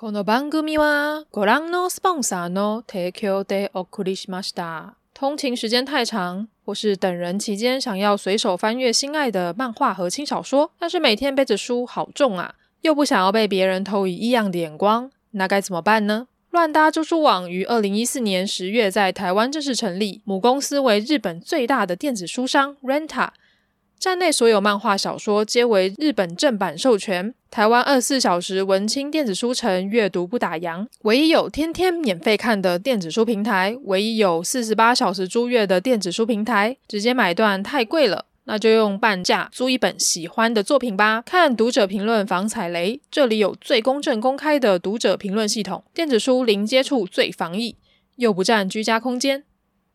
この番组はご覧のスポンサーの提供でお送りしました。通勤时间太长，或是等人期间想要随手翻阅心爱的漫画和轻小说，但是每天背着书好重啊，又不想要被别人投以异样的眼光，那该怎么办呢？乱搭租书网于二零一四年十月在台湾正式成立，母公司为日本最大的电子书商 RENTA。 站内所有漫画小说皆为日本正版授权，台湾二十四小时文青电子书城阅读不打烊，唯一有天天免费看的电子书平台，唯一有四十八小时租阅的电子书平台，直接买断太贵了，那就用半价租一本喜欢的作品吧。看读者评论防踩雷，这里有最公正公开的读者评论系统，电子书零接触最防疫，又不占居家空间，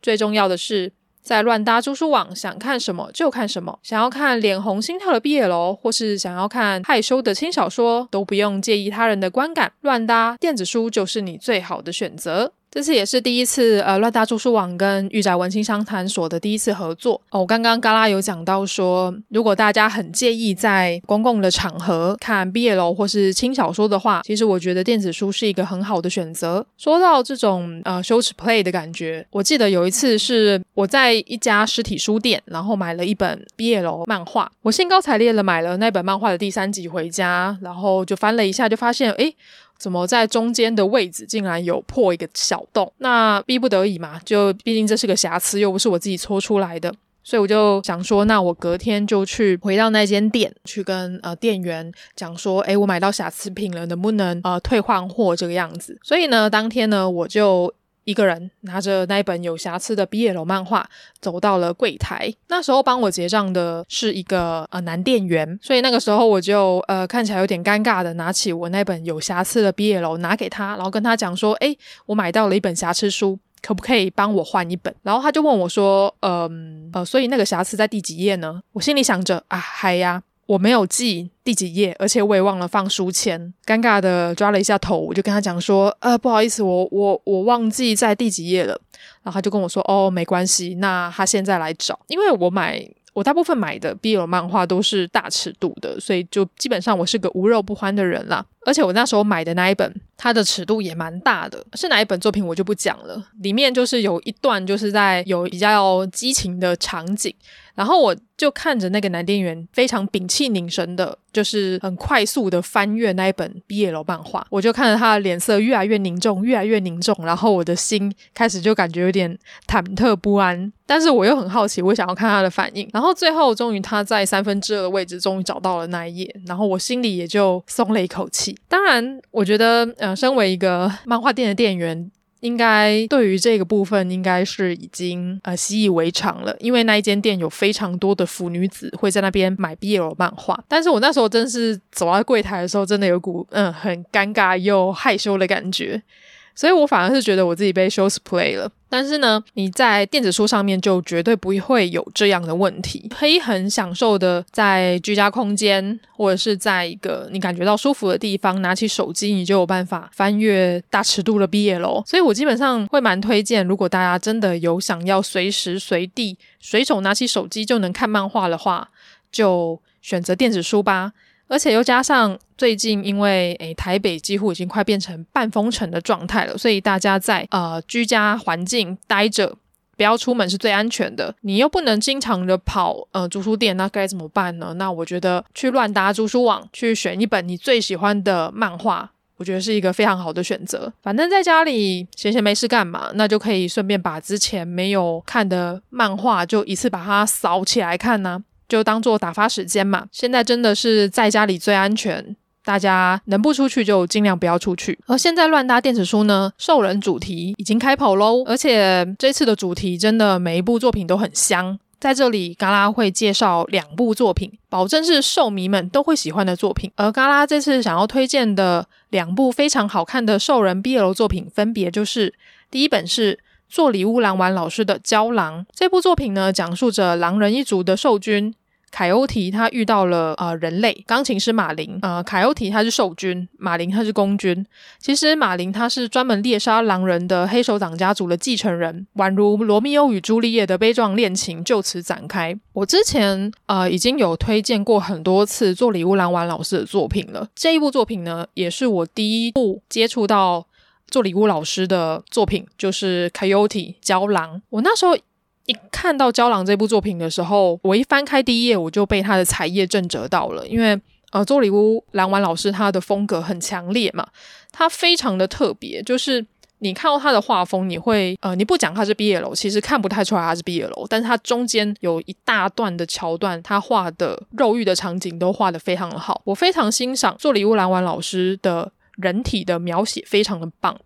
最重要的是。在乱搭租书网，想看什么就看什么。想要看脸红心跳的毕业楼或是想要看害羞的轻小说，都不用介意他人的观感。乱搭电子书就是你最好的选择。这次也是第一次，呃，乱搭租书网跟御宅文青商谈所的第一次合作哦。刚刚嘎拉有讲到说，如果大家很介意在公共的场合看 BL 或是轻小说的话，其实我觉得电子书是一个很好的选择。说到这种呃羞耻 play 的感觉，我记得有一次是我在一家实体书店，然后买了一本 BL 漫画，我兴高采烈的买了那本漫画的第三集回家，然后就翻了一下，就发现诶。怎么在中间的位置竟然有破一个小洞？那逼不得已嘛，就毕竟这是个瑕疵，又不是我自己搓出来的，所以我就想说，那我隔天就去回到那间店，去跟呃店员讲说，诶，我买到瑕疵品了，能不能呃退换货这个样子？所以呢，当天呢，我就。一个人拿着那一本有瑕疵的 BL 漫画走到了柜台。那时候帮我结账的是一个呃男店员，所以那个时候我就呃看起来有点尴尬的拿起我那本有瑕疵的 BL 拿给他，然后跟他讲说：“诶，我买到了一本瑕疵书，可不可以帮我换一本？”然后他就问我说：“嗯呃，呃，所以那个瑕疵在第几页呢？”我心里想着啊，嗨呀。我没有记第几页，而且我也忘了放书签，尴尬的抓了一下头，我就跟他讲说，呃，不好意思，我我我忘记在第几页了。然后他就跟我说，哦，没关系，那他现在来找，因为我买。我大部分买的 BL 漫画都是大尺度的，所以就基本上我是个无肉不欢的人啦。而且我那时候买的那一本，它的尺度也蛮大的。是哪一本作品我就不讲了，里面就是有一段就是在有比较激情的场景，然后我就看着那个男店员非常屏气凝神的，就是很快速的翻阅那一本 BL 漫画，我就看着他的脸色越来越凝重，越来越凝重，然后我的心开始就感觉有点忐忑不安。但是我又很好奇，我想要看他的反应。然后最后，终于他在三分之二的位置，终于找到了那一页。然后我心里也就松了一口气。当然，我觉得，嗯，身为一个 漫画店的店员，应该对于这个部分应该是已经呃习以为常了。因为那一间店有非常多的腐女子会在那边买 BL 漫画。但是我那时候真是走到柜台的时候，真的有股嗯很尴尬又害羞的感觉。所以我反而是觉得我自己被 shows play 了，但是呢，你在电子书上面就绝对不会有这样的问题，可以很享受的在居家空间或者是在一个你感觉到舒服的地方，拿起手机你就有办法翻阅大尺度的 BL。所以我基本上会蛮推荐，如果大家真的有想要随时随地随手拿起手机就能看漫画的话，就选择电子书吧。而且又加上最近，因为诶台北几乎已经快变成半封城的状态了，所以大家在呃居家环境待着，不要出门是最安全的。你又不能经常的跑呃租书店，那该怎么办呢？那我觉得去乱搭租书网，去选一本你最喜欢的漫画，我觉得是一个非常好的选择。反正在家里闲闲没事干嘛，那就可以顺便把之前没有看的漫画就一次把它扫起来看呢、就当做打发时间嘛。现在真的是在家里最安全，大家能不出去就尽量不要出去。而现在乱搭电子书呢，兽人主题已经开跑喽，而且这次的主题真的每一部作品都很香。在这里，嘎拉会介绍两部作品，保证是兽迷们都会喜欢的作品。而嘎拉这次想要推荐的两部非常好看的兽人 BL 作品，分别就是第一本是。做礼物狼丸老师的《郊狼》这部作品呢，讲述着狼人一族的兽君凯欧提他遇到了呃人类钢琴师马林，呃凯欧提他是兽君，马林他是公君。其实马林他是专门猎杀狼人的黑手党家族的继承人，宛如罗密欧与朱丽叶的悲壮恋情就此展开。我之前呃已经有推荐过很多次做礼物蓝丸老师的作品了，这一部作品呢也是我第一部接触到做礼物老师的作品，就是《Coyote 郊狼》。我那时候。一看到《郊狼》这部作品的时候，我一翻开第一页，我就被他的彩页震慑到了。因为呃，做礼物蓝丸老师他的风格很强烈嘛，他非常的特别。就是你看到他的画风，你会呃，你不讲他是毕业楼其实看不太出来他是毕业楼。但是他中间有一大段的桥段，他画的肉欲的场景都画得非常的好，我非常欣赏做礼物蓝丸老师的人体的描写，非常的棒。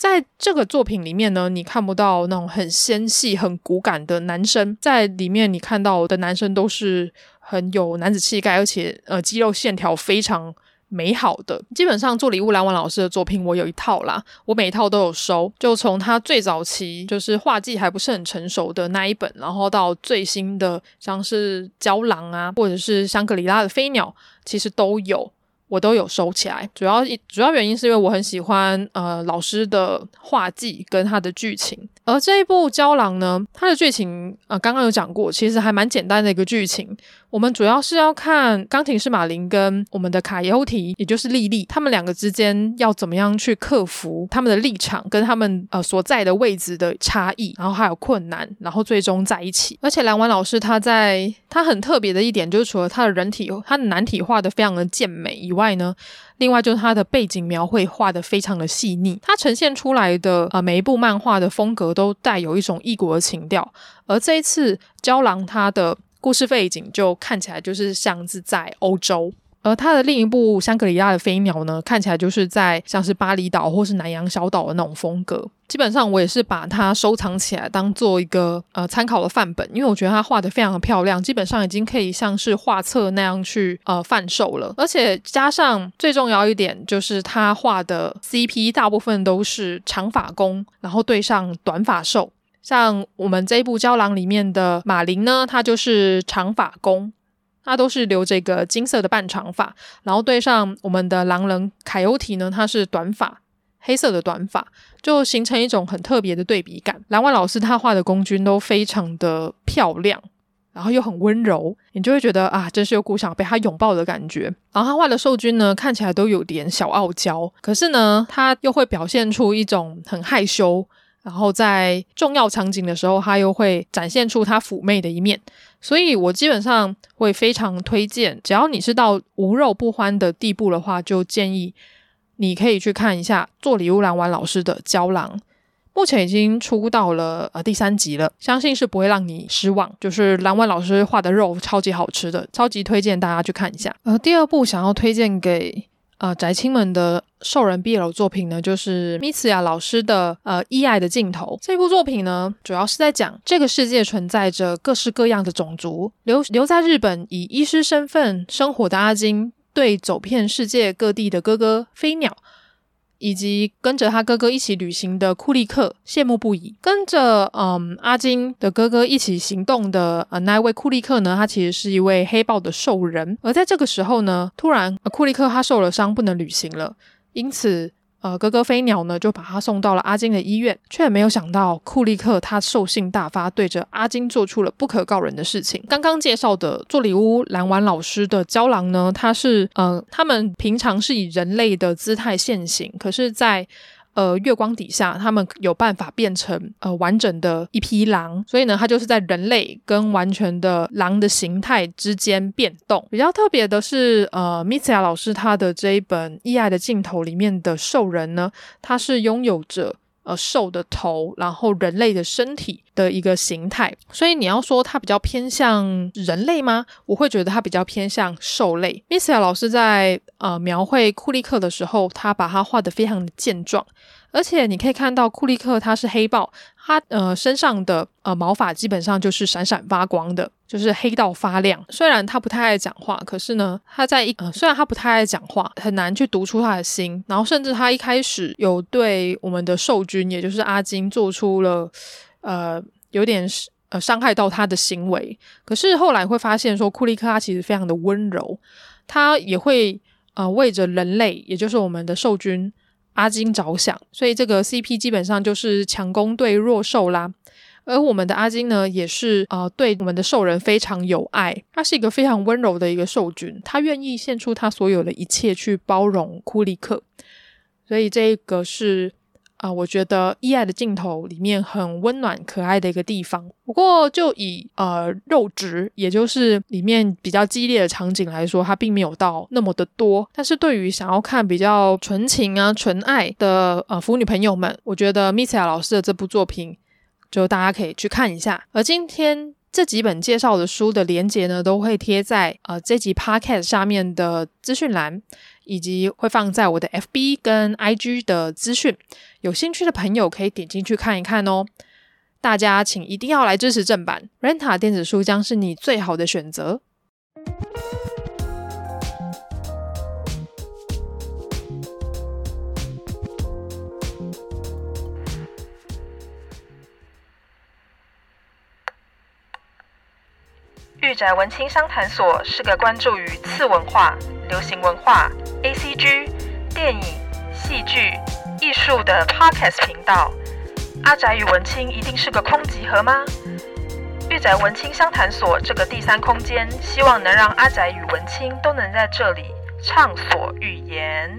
在这个作品里面呢，你看不到那种很纤细、很骨感的男生，在里面你看到的男生都是很有男子气概，而且呃肌肉线条非常美好的。基本上做礼物蓝丸老师的作品，我有一套啦，我每一套都有收，就从他最早期就是画技还不是很成熟的那一本，然后到最新的像是胶囊啊，或者是香格里拉的飞鸟，其实都有。我都有收起来，主要主要原因是因为我很喜欢呃老师的画技跟他的剧情，而这一部《郊狼》呢，它的剧情呃刚刚有讲过，其实还蛮简单的一个剧情。我们主要是要看钢琴师马林跟我们的卡尤提，也就是莉莉，他们两个之间要怎么样去克服他们的立场跟他们呃所在的位置的差异，然后还有困难，然后最终在一起。而且蓝丸老师他在他很特别的一点，就是除了他的人体他的男体画的非常的健美以外呢，另外就是它的背景描绘画的非常的细腻，它呈现出来的呃每一部漫画的风格都带有一种异国的情调。而这一次胶囊》它的。故事背景就看起来就是像是在欧洲，而他的另一部《香格里拉的飞鸟》呢，看起来就是在像是巴厘岛或是南洋小岛的那种风格。基本上我也是把它收藏起来，当做一个呃参考的范本，因为我觉得它画得非常的漂亮，基本上已经可以像是画册那样去呃贩售了。而且加上最重要一点，就是他画的 CP 大部分都是长发攻，然后对上短发兽。像我们这一部《胶囊》里面的马林呢，他就是长发攻，他都是留这个金色的半长发，然后对上我们的狼人凯欧提呢，他是短发，黑色的短发，就形成一种很特别的对比感。蓝丸老师他画的公君都非常的漂亮，然后又很温柔，你就会觉得啊，真是有股想被他拥抱的感觉。然后他画的受君呢，看起来都有点小傲娇，可是呢，他又会表现出一种很害羞。然后在重要场景的时候，他又会展现出他妩媚的一面，所以我基本上会非常推荐，只要你是到无肉不欢的地步的话，就建议你可以去看一下做礼物蓝丸老师的《胶囊》，目前已经出到了呃第三集了，相信是不会让你失望。就是蓝丸老师画的肉超级好吃的，超级推荐大家去看一下。呃，第二部想要推荐给。呃，宅青们的兽人 BL 作品呢，就是米兹亚老师的呃《意爱的尽头》这部作品呢，主要是在讲这个世界存在着各式各样的种族，留留在日本以医师身份生活的阿金，对走遍世界各地的哥哥飞鸟。以及跟着他哥哥一起旅行的库利克羡慕不已，跟着嗯阿金的哥哥一起行动的呃那位库利克呢，他其实是一位黑豹的兽人，而在这个时候呢，突然库利克他受了伤，不能旅行了，因此。呃，哥哥飞鸟呢，就把他送到了阿金的医院，却没有想到库利克他兽性大发，对着阿金做出了不可告人的事情。刚刚介绍的做礼物蓝丸老师的胶囊呢，他是呃，他们平常是以人类的姿态现形，可是，在呃，月光底下，他们有办法变成呃完整的一匹狼，所以呢，他就是在人类跟完全的狼的形态之间变动。比较特别的是，呃，米茨亚老师他的这一本《异爱的镜头》里面的兽人呢，他是拥有着呃兽的头，然后人类的身体的一个形态。所以你要说它比较偏向人类吗？我会觉得它比较偏向兽类。Missia 老师在呃描绘库利克的时候，他把它画得非常的健壮。而且你可以看到库利克他是黑豹，他呃身上的呃毛发基本上就是闪闪发光的，就是黑到发亮。虽然他不太爱讲话，可是呢，他在一呃虽然他不太爱讲话，很难去读出他的心。然后甚至他一开始有对我们的受君，也就是阿金，做出了呃有点呃伤害到他的行为。可是后来会发现说，库利克他其实非常的温柔，他也会呃为着人类，也就是我们的兽君阿金着想，所以这个 CP 基本上就是强攻对弱兽啦。而我们的阿金呢，也是啊对我们的兽人非常有爱，他是一个非常温柔的一个兽君，他愿意献出他所有的一切去包容库利克，所以这个是啊、我觉得《意爱的尽头》里面很温暖可爱的一个地方。不过就以呃肉质，也就是里面比较激烈的场景来说，它并没有到那么的多。但是对于想要看比较纯情啊、纯爱的呃腐女朋友们，我觉得米茨亚老师的这部作品。就大家可以去看一下，而今天这几本介绍的书的连接呢，都会贴在呃这集 podcast 下面的资讯栏，以及会放在我的 FB 跟 IG 的资讯，有兴趣的朋友可以点进去看一看哦。大家请一定要来支持正版，Renta 电子书将是你最好的选择。御宅文青商谈所是个关注于次文化、流行文化、ACG、电影、戏剧、艺术的 Podcast 频道。阿宅与文青一定是个空集合吗？御宅文青商谈所这个第三空间，希望能让阿宅与文青都能在这里畅所欲言。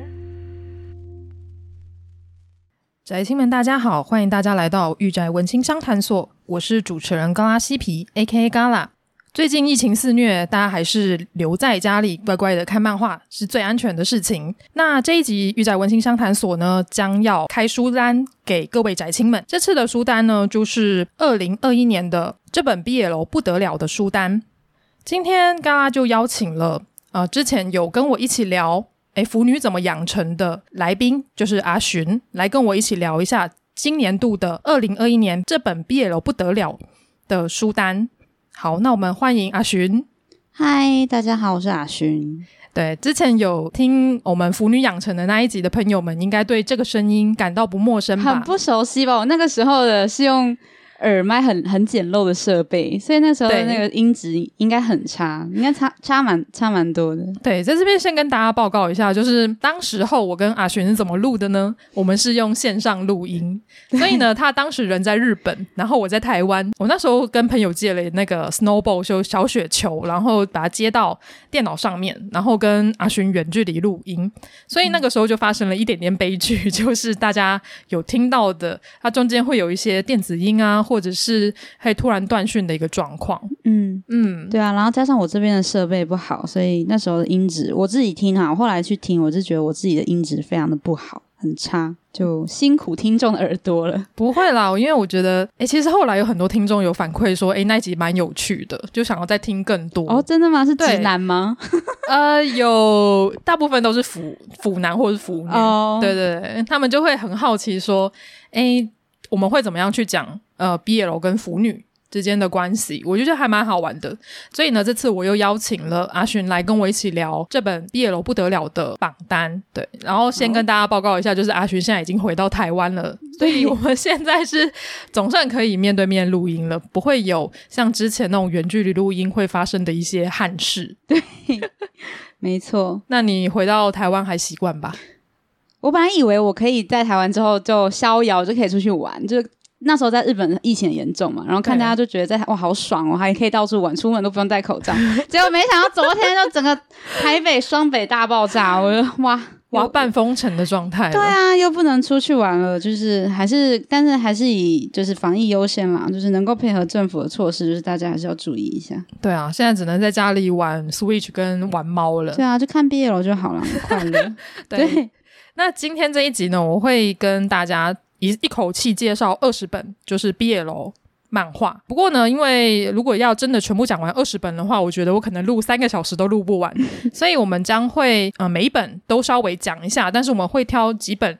宅青们，大家好，欢迎大家来到御宅文青商谈所，我是主持人高拉西皮，A.K.A. 嘎啦。最近疫情肆虐，大家还是留在家里乖乖的看漫画是最安全的事情。那这一集御宅文青商谈所呢，将要开书单给各位宅青们。这次的书单呢，就是二零二一年的这本 BL 不得了的书单。今天嘎啦就邀请了呃之前有跟我一起聊诶腐女怎么养成的来宾，就是阿寻，来跟我一起聊一下今年度的二零二一年这本 BL 不得了的书单。好，那我们欢迎阿寻。嗨，大家好，我是阿寻。对，之前有听我们腐女养成的那一集的朋友们，应该对这个声音感到不陌生吧？很不熟悉吧？我那个时候的是用。耳麦很很简陋的设备，所以那时候的那个音质应该很差，应该差差蛮差蛮多的。对，在这边先跟大家报告一下，就是当时候我跟阿寻是怎么录的呢？我们是用线上录音，所以呢，他当时人在日本，然后我在台湾。我那时候跟朋友借了那个 snowball 就小雪球，然后把它接到电脑上面，然后跟阿寻远距离录音。所以那个时候就发生了一点点悲剧，就是大家有听到的，它中间会有一些电子音啊。或者是会突然断讯的一个状况，嗯嗯，对啊，然后加上我这边的设备不好，所以那时候的音质我自己听哈，后来去听，我就觉得我自己的音质非常的不好。很差，就辛苦听众的耳朵了。不会啦，因为我觉得，哎、欸，其实后来有很多听众有反馈说，哎、欸，那集蛮有趣的，就想要再听更多。哦，真的吗？是直男吗？呃，有大部分都是腐腐男或是腐女。哦，对对对，他们就会很好奇说，哎、欸，我们会怎么样去讲呃 BL 跟腐女之间的关系，我觉得还蛮好玩的。所以呢，这次我又邀请了阿寻来跟我一起聊这本 BL 不得了的榜单。对，然后先跟大家报告一下，就是阿寻现在已经回到台湾了，所以我们现在是总算可以面对面录音了，不会有像之前那种远距离录音会发生的一些憾事。对，没错。那你回到台湾还习惯吧？我本来以为我可以在台湾之后就逍遥，就可以出去玩，就。那时候在日本疫情很严重嘛，然后看大家就觉得在哇好爽哦，还可以到处玩，出门都不用戴口罩。结果没想到昨天就整个台北双北大爆炸，我就哇哇半封城的状态。对啊，又不能出去玩了，就是还是但是还是以就是防疫优先啦，就是能够配合政府的措施，就是大家还是要注意一下。对啊，现在只能在家里玩 Switch 跟玩猫了。对啊，就看 BL 就好了，很快乐。对，对，那今天这一集呢，我会跟大家。一一口气介绍二十本，就是毕业楼漫画。不过呢，因为如果要真的全部讲完二十本的话，我觉得我可能录三个小时都录不完，所以我们将会呃每一本都稍微讲一下，但是我们会挑几本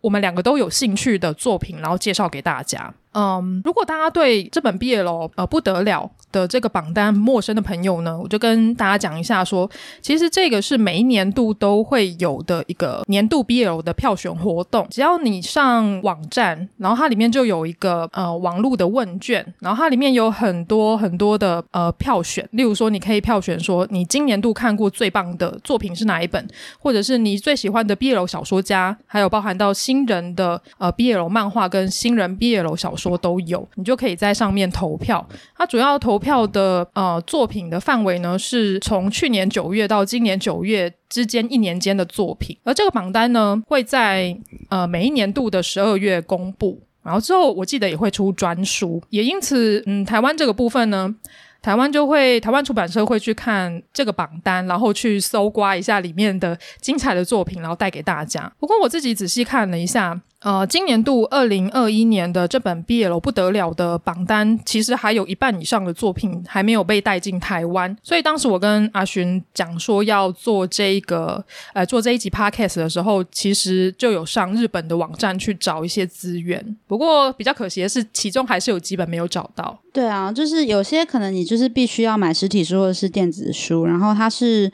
我们两个都有兴趣的作品，然后介绍给大家。嗯，如果大家对这本 BL 呃不得了的这个榜单陌生的朋友呢，我就跟大家讲一下说，其实这个是每一年度都会有的一个年度 BL 的票选活动。只要你上网站，然后它里面就有一个呃网络的问卷，然后它里面有很多很多的呃票选。例如说，你可以票选说你今年度看过最棒的作品是哪一本，或者是你最喜欢的 BL 小说家，还有包含到新人的呃 BL 漫画跟新人 BL 小说说都有，你就可以在上面投票。它主要投票的呃作品的范围呢，是从去年九月到今年九月之间一年间的作品，而这个榜单呢会在呃每一年度的十二月公布，然后之后我记得也会出专书，也因此嗯台湾这个部分呢。台湾就会，台湾出版社会去看这个榜单，然后去搜刮一下里面的精彩的作品，然后带给大家。不过我自己仔细看了一下。呃，今年度二零二一年的这本 BL 不得了的榜单，其实还有一半以上的作品还没有被带进台湾。所以当时我跟阿寻讲说要做这个，呃，做这一集 Podcast 的时候，其实就有上日本的网站去找一些资源。不过比较可惜的是，其中还是有几本没有找到。对啊，就是有些可能你就是必须要买实体书或者是电子书，然后它是。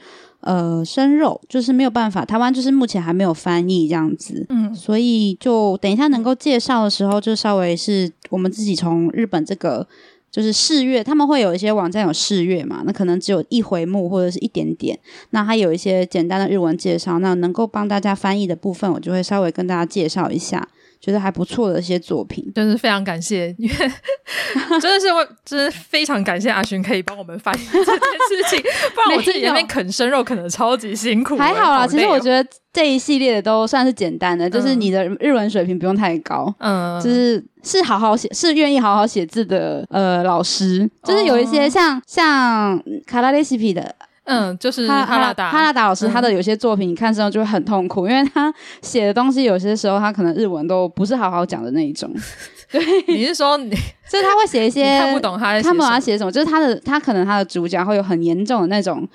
呃，生肉就是没有办法，台湾就是目前还没有翻译这样子，嗯，所以就等一下能够介绍的时候，就稍微是我们自己从日本这个就是试阅，他们会有一些网站有试阅嘛，那可能只有一回目或者是一点点，那还有一些简单的日文介绍，那能够帮大家翻译的部分，我就会稍微跟大家介绍一下。觉得还不错的一些作品，真是非常感谢，因为 真的是我，真的非常感谢阿勋可以帮我们翻译这件事情，不然我自己在那边啃生肉啃的超级辛苦。还好啦，其实我觉得这一系列的都算是简单的，就是你的日文水平不用太高，嗯，就是是好好写，是愿意好好写字的呃老师，就是有一些像、哦、像卡拉 recipe 的。嗯，就是哈拉达。哈拉达老师，他的有些作品你看之后就会很痛苦，嗯、因为他写的东西有些时候他可能日文都不是好好讲的那一种。对，你是说你，所以他会写一些 看不懂他在，看不懂他写什么，就是他的他可能他的主角会有很严重的那种，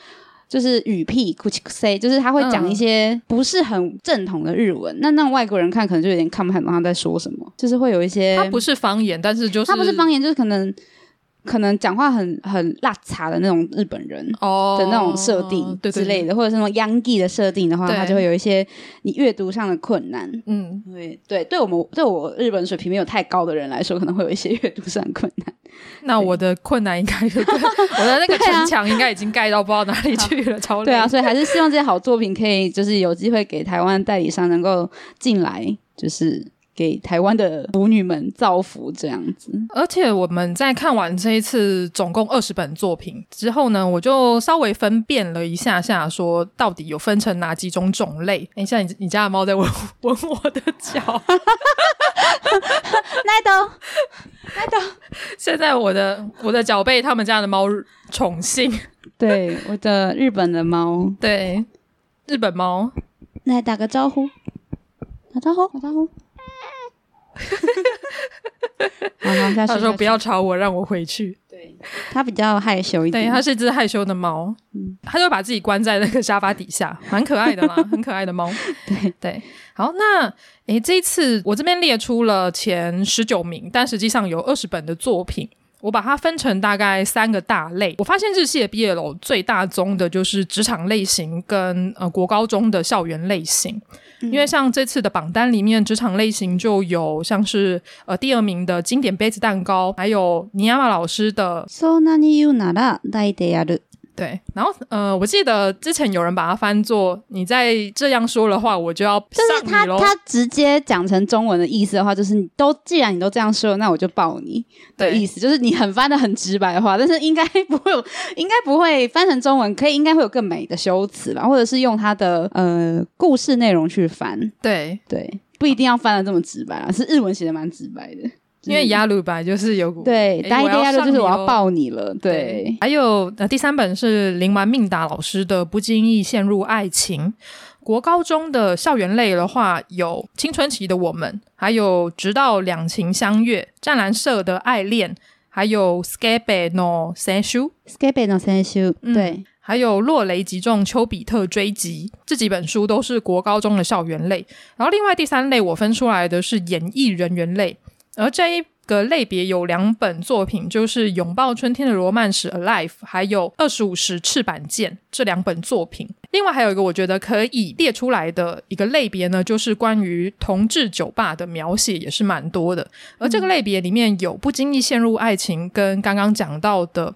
就是语癖，口气 C，就是他会讲一些不是很正统的日文，嗯、那那种外国人看可能就有点看不太懂他在说什么，就是会有一些，他不是方言，但是就是他不是方言，就是可能。可能讲话很很辣茶的那种日本人哦的那种设定之类的，oh, 对对对，或者是那种洋气的设定的话，它就会有一些你阅读上的困难。嗯，对对，对我们对我日本水平没有太高的人来说，可能会有一些阅读上的困难。那我的困难应该就 我的那个城墙应该已经盖到不知道哪里去了，超累。对啊，所以还是希望这些好作品可以就是有机会给台湾代理商能够进来，就是。给台湾的腐女们造福这样子，而且我们在看完这一次总共二十本作品之后呢，我就稍微分辨了一下下，说到底有分成哪几种种类。哎，像你你家的猫在闻闻我的脚，奈豆奈豆，现在我的我的脚被他们家的猫宠幸，对，我的日本的猫，对，日本猫，来打个招呼，打招呼，打招呼。他说：“不要吵我，让我回去。”对，他比较害羞一点，对，他是一只害羞的猫，嗯，他就把自己关在那个沙发底下，蛮可爱的嘛，很可爱的猫。对。对，好，那诶，这一次我这边列出了前十九名，但实际上有二十本的作品，我把它分成大概三个大类。我发现日系的 BL 最大宗的就是职场类型跟呃国高中的校园类型。因为像这次的榜单里面，职场类型就有像是呃第二名的经典杯子蛋糕，还有尼亚玛老师的。对，然后呃，我记得之前有人把它翻作“你再这样说的话，我就要上你喽”。就是他他直接讲成中文的意思的话，就是你都既然你都这样说，那我就抱你的意思，就是你很翻的很直白的话，但是应该不会有，应该不会翻成中文，可以应该会有更美的修辞吧，或者是用他的呃故事内容去翻。对对，不一定要翻的这么直白啊，是日文写的蛮直白的。因为亚鲁吧，就是有对，大一亚鲁就是我要抱你了，对。对还有呃，第三本是林完命达老师的《不经意陷入爱情》。国高中的校园类的话，有青春期的我们，还有直到两情相悦、湛蓝色的爱恋，还有 Scabe no Senshu，Scabe no Senshu，对，还有落雷击中丘比特追击，这几本书都是国高中的校园类。然后另外第三类我分出来的是演艺人员类。而这一个类别有两本作品，就是《拥抱春天的罗曼史》（Alive） 还有《二十五时赤坂见》这两本作品。另外还有一个我觉得可以列出来的一个类别呢，就是关于同志酒吧的描写也是蛮多的。而这个类别里面有不经意陷入爱情，跟刚刚讲到的，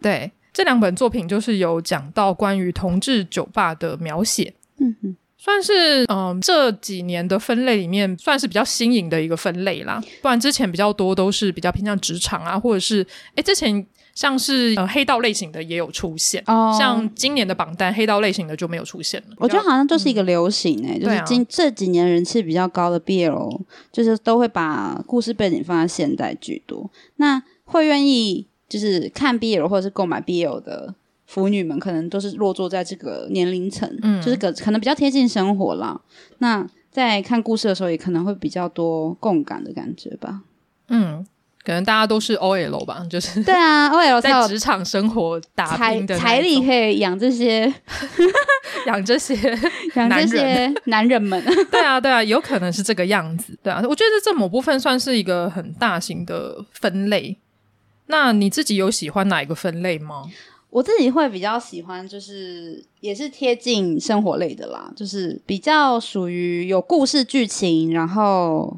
对，这两本作品就是有讲到关于同志酒吧的描写。嗯哼。算是嗯，这几年的分类里面算是比较新颖的一个分类啦。不然之前比较多都是比较偏向职场啊，或者是哎，之前像是呃黑道类型的也有出现。哦，像今年的榜单黑道类型的就没有出现了。我觉得好像就是一个流行哎、欸，嗯、就是今、啊、这几年人气比较高的 BL，就是都会把故事背景放在现代居多。那会愿意就是看 BL 或者是购买 BL 的。腐女们可能都是落座在这个年龄层，嗯，就是可可能比较贴近生活啦。那在看故事的时候，也可能会比较多共感的感觉吧。嗯，可能大家都是 OL 吧，就是对啊，OL 在职场生活打拼的财力可以养这些 养这些 养这些男人们。对啊，对啊，有可能是这个样子。对啊，我觉得这某部分算是一个很大型的分类。那你自己有喜欢哪一个分类吗？我自己会比较喜欢，就是也是贴近生活类的啦，就是比较属于有故事剧情，然后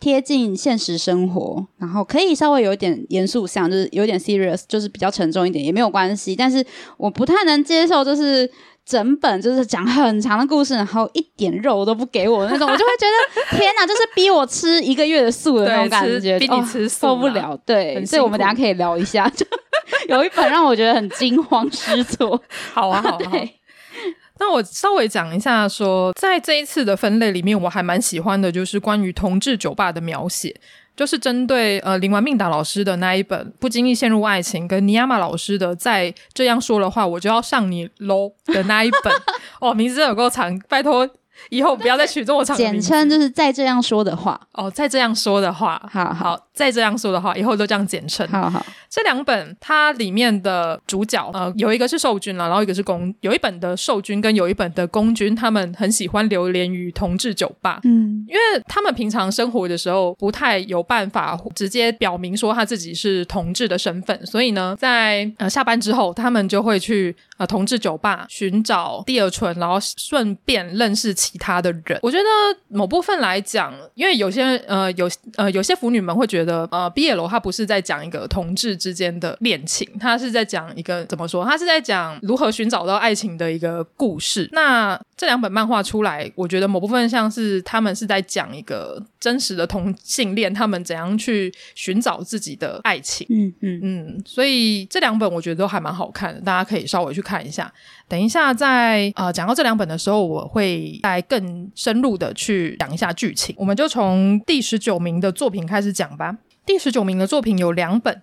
贴近现实生活，然后可以稍微有点严肃像，就是有点 serious，就是比较沉重一点也没有关系。但是我不太能接受，就是整本就是讲很长的故事，然后一点肉都不给我那种，我就会觉得天哪，就是逼我吃一个月的素的那种感觉，逼你吃素，受不了。对，所以我们等下可以聊一下。就有一本让我觉得很惊慌失措。好啊，好啊。对那我稍微讲一下说，说在这一次的分类里面，我还蛮喜欢的，就是关于同志酒吧的描写，就是针对呃林完命达老师的那一本《不经意陷入爱情》，跟尼亚玛老师的《再这样说的话，我就要上你喽》的那一本。哦，名字有够长，拜托。以后不要再取这么长的，简称就是再这样说的话哦。再这样说的话，好好，好，再这样说的话，以后都这样简称。好好，这两本它里面的主角，呃，有一个是受君了，然后一个是公，有一本的受君跟有一本的公君，他们很喜欢流连于同志酒吧。嗯，因为他们平常生活的时候不太有办法直接表明说他自己是同志的身份，所以呢，在呃下班之后，他们就会去呃同志酒吧寻找第二春，然后顺便认识其他的人，我觉得某部分来讲，因为有些呃有呃有些腐女们会觉得，呃毕业楼他不是在讲一个同志之间的恋情，他是在讲一个怎么说？他是在讲如何寻找到爱情的一个故事。那这两本漫画出来，我觉得某部分像是他们是在讲一个真实的同性恋，他们怎样去寻找自己的爱情。嗯嗯嗯，所以这两本我觉得都还蛮好看的，大家可以稍微去看一下。等一下在，在呃讲到这两本的时候，我会再更深入的去讲一下剧情。我们就从第十九名的作品开始讲吧。第十九名的作品有两本，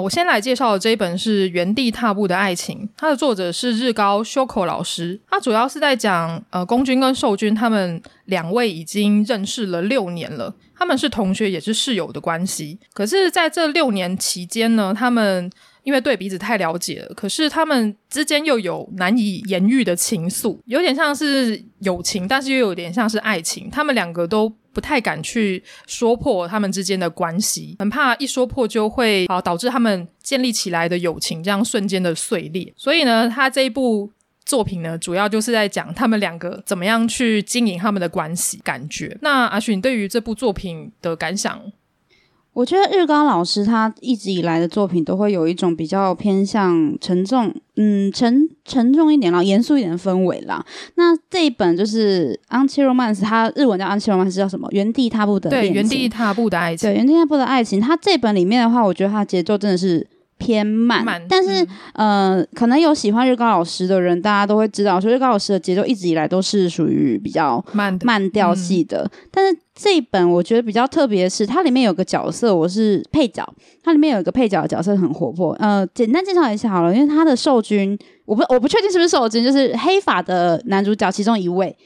我先来介绍的这一本是《原地踏步的爱情》，它的作者是日高修口老师。它主要是在讲，呃，公君跟寿君他们两位已经认识了六年了，他们是同学也是室友的关系。可是，在这六年期间呢，他们因为对彼此太了解了，可是他们之间又有难以言喻的情愫，有点像是友情，但是又有点像是爱情。他们两个都不太敢去说破他们之间的关系，很怕一说破就会啊导致他们建立起来的友情这样瞬间的碎裂。所以呢，他这一部作品呢，主要就是在讲他们两个怎么样去经营他们的关系。感觉。那阿许，你对于这部作品的感想？我觉得日高老师他一直以来的作品都会有一种比较偏向沉重，嗯，沉沉重一点啦，严肃一点的氛围啦。那这一本就是《Anchi Romance》，它日文叫《Anchi Romance》，叫什么？原地踏步的对，原地踏步的爱情。对，原地踏步的爱情。它这本里面的话，我觉得它节奏真的是。偏慢，慢但是、嗯、呃，可能有喜欢日高老师的人，大家都会知道，说日高老师的节奏一直以来都是属于比较慢慢调系的。但是这一本我觉得比较特别的是，它里面有个角色，我是配角，它里面有一个配角的角色很活泼。呃，简单介绍一下好了，因为他的受君，我不我不确定是不是受君，就是黑发的男主角其中一位，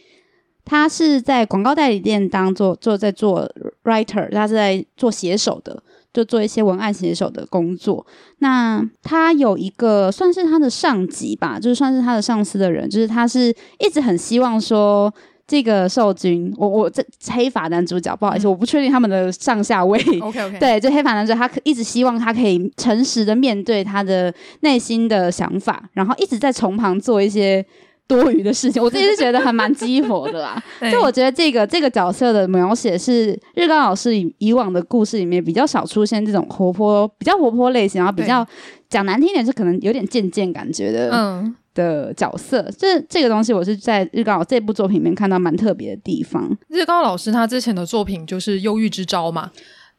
他是在广告代理店当做做在做 writer，他是在做写手的。就做一些文案写手的工作。那他有一个算是他的上级吧，就是算是他的上司的人，就是他是一直很希望说这个受君，我我这黑发男主角，不好意思，嗯、我不确定他们的上下位。OK OK，对，这黑发男主角他一直希望他可以诚实的面对他的内心的想法，然后一直在从旁做一些。多余的事情，我自己是觉得还蛮激活的啦。就我觉得这个这个角色的描写是日高老师以以往的故事里面比较少出现这种活泼、比较活泼类型，然后比较讲难听一点是可能有点贱贱感觉的，嗯，的角色。这这个东西我是在日高这部作品里面看到蛮特别的地方。日高老师他之前的作品就是《忧郁之招》嘛。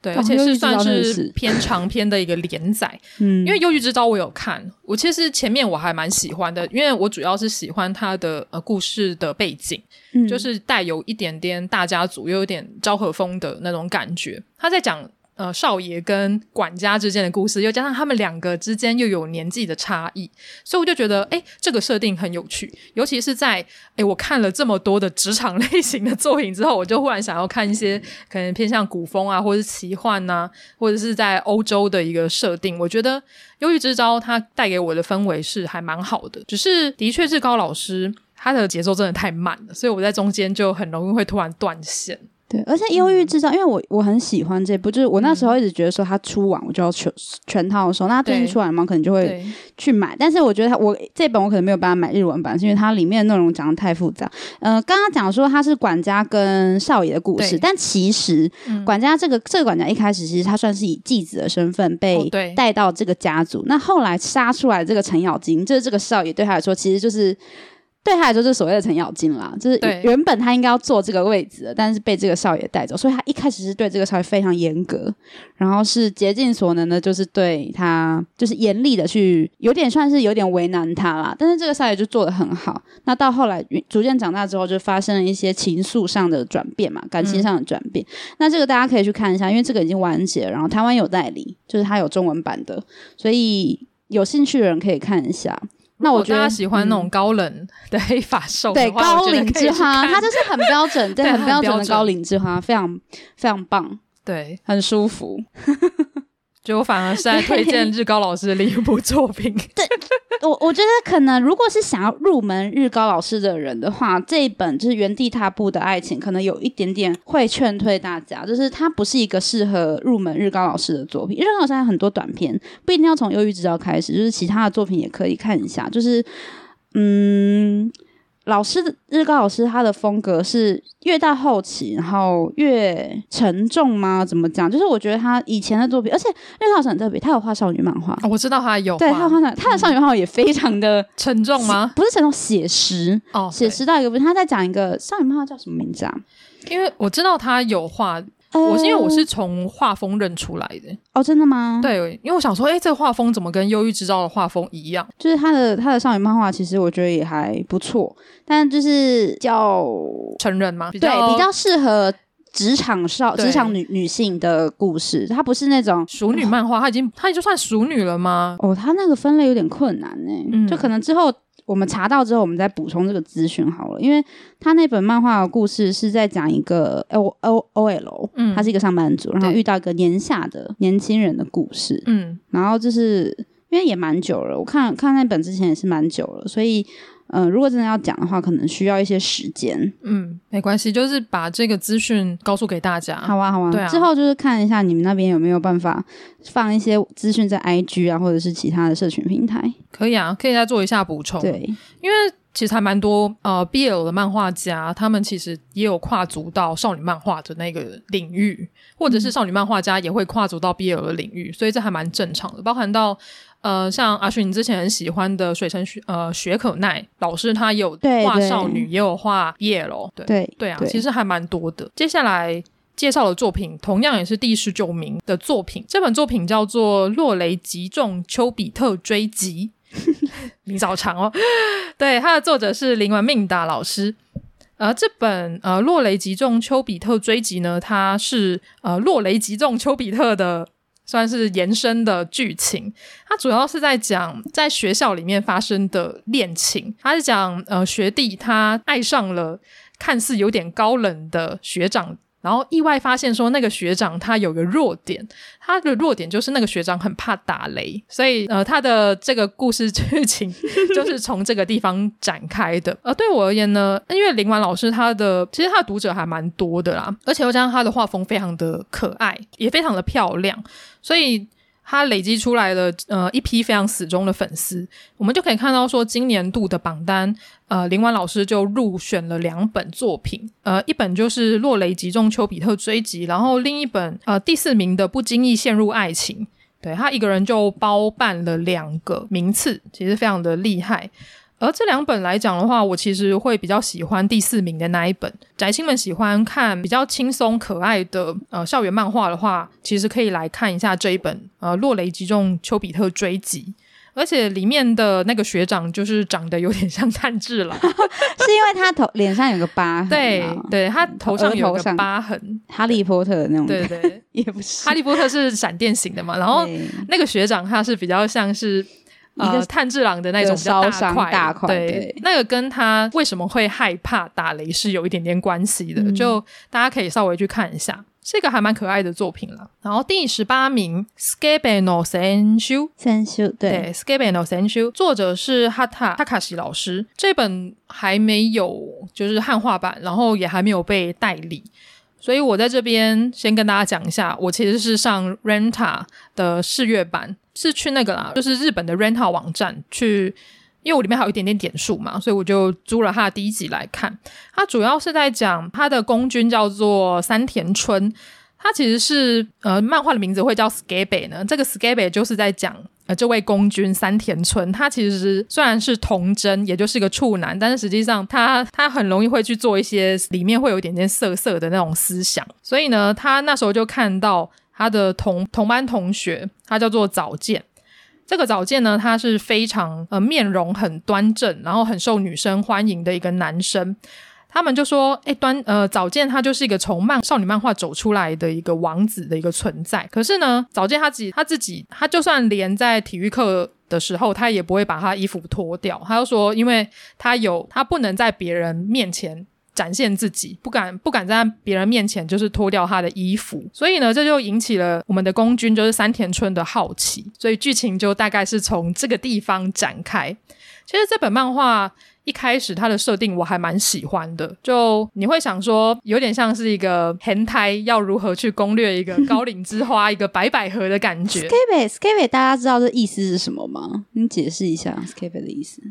对，而且是算是偏长篇的一个连载。嗯，因为《忧郁之刀》我有看，我其实前面我还蛮喜欢的，因为我主要是喜欢他的呃故事的背景，嗯，就是带有一点点大家族，又有点昭和风的那种感觉。他在讲。呃，少爷跟管家之间的故事，又加上他们两个之间又有年纪的差异，所以我就觉得，哎，这个设定很有趣。尤其是在，哎，我看了这么多的职场 类型的作品之后，我就忽然想要看一些可能偏向古风啊，或者是奇幻呐、啊，或者是在欧洲的一个设定。我觉得《忧郁之招》它带给我的氛围是还蛮好的，只是的确是高老师他的节奏真的太慢了，所以我在中间就很容易会突然断线。对，而且《忧郁制造》，因为我我很喜欢这部，就是我那时候一直觉得说他出完我就要全全套的时候，那他最近出完嘛，可能就会去买。但是我觉得他我这本我可能没有办法买日文版，是因为它里面的内容讲的太复杂。呃，刚刚讲说他是管家跟少爷的故事，但其实管家这个这个管家一开始其实他算是以继子的身份被带到这个家族，那后来杀出来这个程咬金，就是这个少爷对他来说其实就是。对他来说，就是所谓的程咬金啦，就是原本他应该要坐这个位置的，但是被这个少爷带走，所以他一开始是对这个少爷非常严格，然后是竭尽所能的，就是对他就是严厉的去，有点算是有点为难他啦。但是这个少爷就做的很好。那到后来逐渐长大之后，就发生了一些情愫上的转变嘛，感情上的转变。嗯。那这个大家可以去看一下，因为这个已经完结了，然后台湾有代理，就是它有中文版的，所以有兴趣的人可以看一下。那我觉得他喜欢那种高冷的黑发兽，对，高岭之花，他就是很标准，对，很标准的高岭之花，非常非常棒，对，很舒服。就我反而是在推荐日高老师的另一部作品。对，我我觉得可能如果是想要入门日高老师的人的话，这一本就是《原地踏步的爱情》，可能有一点点会劝退大家，就是它不是一个适合入门日高老师的作品。日高老师有很多短片，不一定要从《忧郁之朝》开始，就是其他的作品也可以看一下。就是嗯。老师的日高老师，他的风格是越到后期，然后越沉重吗？怎么讲？就是我觉得他以前的作品，而且日高老师很特别，他有画少女漫画。哦，我知道他有，对，他有画他的少女漫画也非常的、嗯、沉重吗？不是沉重，写实哦，写实到一个不是。他在讲一个少女漫画叫什么名字啊？因为我知道他有画。我是因为我是从画风认出来的哦，真的吗？对，因为我想说，哎，这个画风怎么跟《忧郁之朝》的画风一样？就是他的他的少女漫画，其实我觉得也还不错，但就是叫成人吗？对，比较适合职场少职场女女性的故事，它不是那种熟女漫画，它已经它已经算熟女了吗？哦，它那个分类有点困难呢，嗯，就可能之后。我们查到之后，我们再补充这个资讯好了。因为他那本漫画的故事是在讲一个 O O O L，嗯，他是一个上班族，然后遇到一个年下的年轻人的故事，嗯，然后就是因为也蛮久了，我看看那本之前也是蛮久了，所以。嗯、呃，如果真的要讲的话，可能需要一些时间。嗯，没关系，就是把这个资讯告诉给大家。好啊，好啊。对啊。之后就是看一下你们那边有没有办法放一些资讯在 IG 啊，或者是其他的社群平台。可以啊，可以再做一下补充。对，因为其实还蛮多呃 BL 的漫画家，他们其实也有跨足到少女漫画的那个领域，或者是少女漫画家也会跨足到 BL 的领域，所以这还蛮正常的，包含到。呃，像阿勋，你之前很喜欢的水城雪呃雪可奈老师，他有画少女，也有画 BL，对对对啊，其实还蛮多的。接下来介绍的作品，同样也是第十九名的作品，这本作品叫做《落雷击中丘比特追击》，名字好长哦。对，它的作者是林文命达老师。呃，这本呃《落雷击中丘比特追击》呢，它是呃落雷击中丘比特的。算是延伸的剧情，它主要是在讲在学校里面发生的恋情。它是讲呃学弟他爱上了看似有点高冷的学长然后意外发现说那个学长他有个弱点，他的弱点就是那个学长很怕打雷，所以呃他的这个故事剧情就是从这个地方展开的。呃，对我而言呢，因为林婉老师他的其实他的读者还蛮多的啦，而且又加上他的画风非常的可爱，也非常的漂亮，所以。他累积出来的呃一批非常死忠的粉丝，我们就可以看到说，今年度的榜单，呃，林婉老师就入选了两本作品，呃，一本就是《落雷击中丘比特追击》，然后另一本呃第四名的《不经意陷入爱情》，对，他一个人就包办了两个名次，其实非常的厉害。而这两本来讲的话，我其实会比较喜欢第四名的那一本。宅青们喜欢看比较轻松可爱的呃校园漫画的话，其实可以来看一下这一本呃《落雷击中丘比特追击》，而且里面的那个学长就是长得有点像炭治郎，是因为他头脸上有个疤痕，对对，他头上有个疤痕，哈利波特的那种，对对，也不是，哈利波特是闪电型的嘛，然后那个学长他是比较像是。呃，炭治郎的那种比较大块，大块，对，对，那个跟他为什么会害怕打雷是有一点点关系的，嗯、就大家可以稍微去看一下，是一个还蛮可爱的作品了。然后第十八名，Sukebe no Senshu，Senshu，对，，Sukebe no Senshu，作者是哈塔哈卡西老师，这本还没有就是汉化版，然后也还没有被代理。所以我在这边先跟大家讲一下，我其实是上 Renta 的试阅版，是去那个啦，就是日本的 rental 网站去，因为我里面还有一点点点数嘛，所以我就租了他的第一集来看。他主要是在讲他的公君叫做三田村，他其实是呃漫画的名字会叫 Sukebe 呢，这个 Sukebe 就是在讲。呃，这位公君三田村，他其实虽然是童真，也就是个处男，但是实际上他他很容易会去做一些里面会有一点点色色的那种思想。所以呢，他那时候就看到他的同同班同学，他叫做早见。这个早见呢，他是非常呃面容很端正，然后很受女生欢迎的一个男生。他们就说：“哎，端呃，早见他就是一个从漫少女漫画走出来的一个王子的一个存在。可是呢，早见他自己他自己，他就算连在体育课的时候，他也不会把他衣服脱掉。他就说，因为他有他不能在别人面前展现自己，不敢不敢在别人面前就是脱掉他的衣服。所以呢，这就引起了我们的公君就是三田村的好奇。所以剧情就大概是从这个地方展开。其实这本漫画。”一开始它的设定我还蛮喜欢的，就你会想说有点像是一个 hentai 胎要如何去攻略一个高岭之花，一个白百合的感觉。Sukebe Sukebe 大家知道这意思是什么吗？你解释一下 Sukebe 的意思。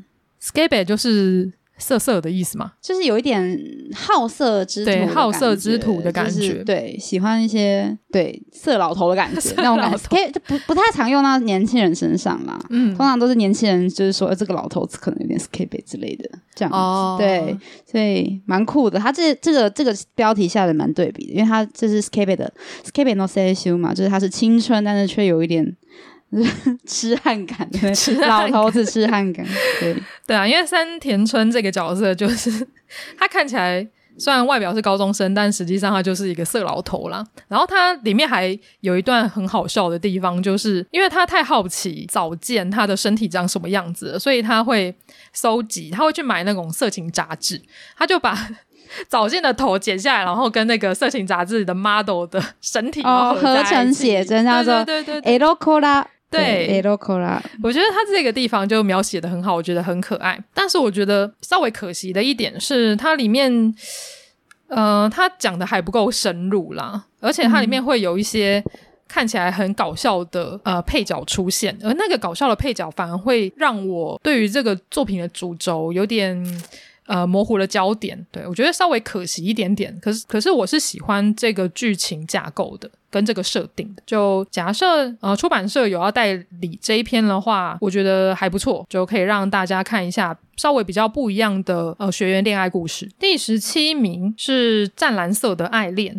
Sukebe 就是。色色的意思吗？就是有一点好色之徒，对，好色之徒的感觉，就是、对，喜欢一些对色老头的感觉，那种感觉可以就不不太常用到年轻人身上啦。嗯，通常都是年轻人，就是说这个老头子可能有点 Sukebe 之类的这样子。哦，对，所以蛮酷的。他这这个这个标题下的蛮对比的，因为他这是 Sukebe 的 Sukebe no seishun 嘛，就是他是青春，但是却有一点。痴汉感，对，老头子痴汉感，对。对啊，因为山田村这个角色就是他看起来虽然外表是高中生，但实际上他就是一个色老头啦。然后他里面还有一段很好笑的地方，就是因为他太好奇早见他的身体长什么样子了，所以他会搜集，他会去买那种色情杂志，他就把 早见的头剪下来，然后跟那个色情杂志的 model 的身体哦合成写真，叫做对对我觉得他这个地方就描写的很好，我觉得很可爱。但是我觉得稍微可惜的一点是，它里面，呃，它讲的还不够深入啦，而且它里面会有一些看起来很搞笑的呃配角出现，而那个搞笑的配角反而会让我对于这个作品的主轴有点。呃，模糊了焦点，对，我觉得稍微可惜一点点。可是，可是我是喜欢这个剧情架构的，跟这个设定的。就假设呃，出版社有要代理这一篇的话，我觉得还不错，就可以让大家看一下稍微比较不一样的呃学员恋爱故事。第十七名是《湛蓝色的爱恋》，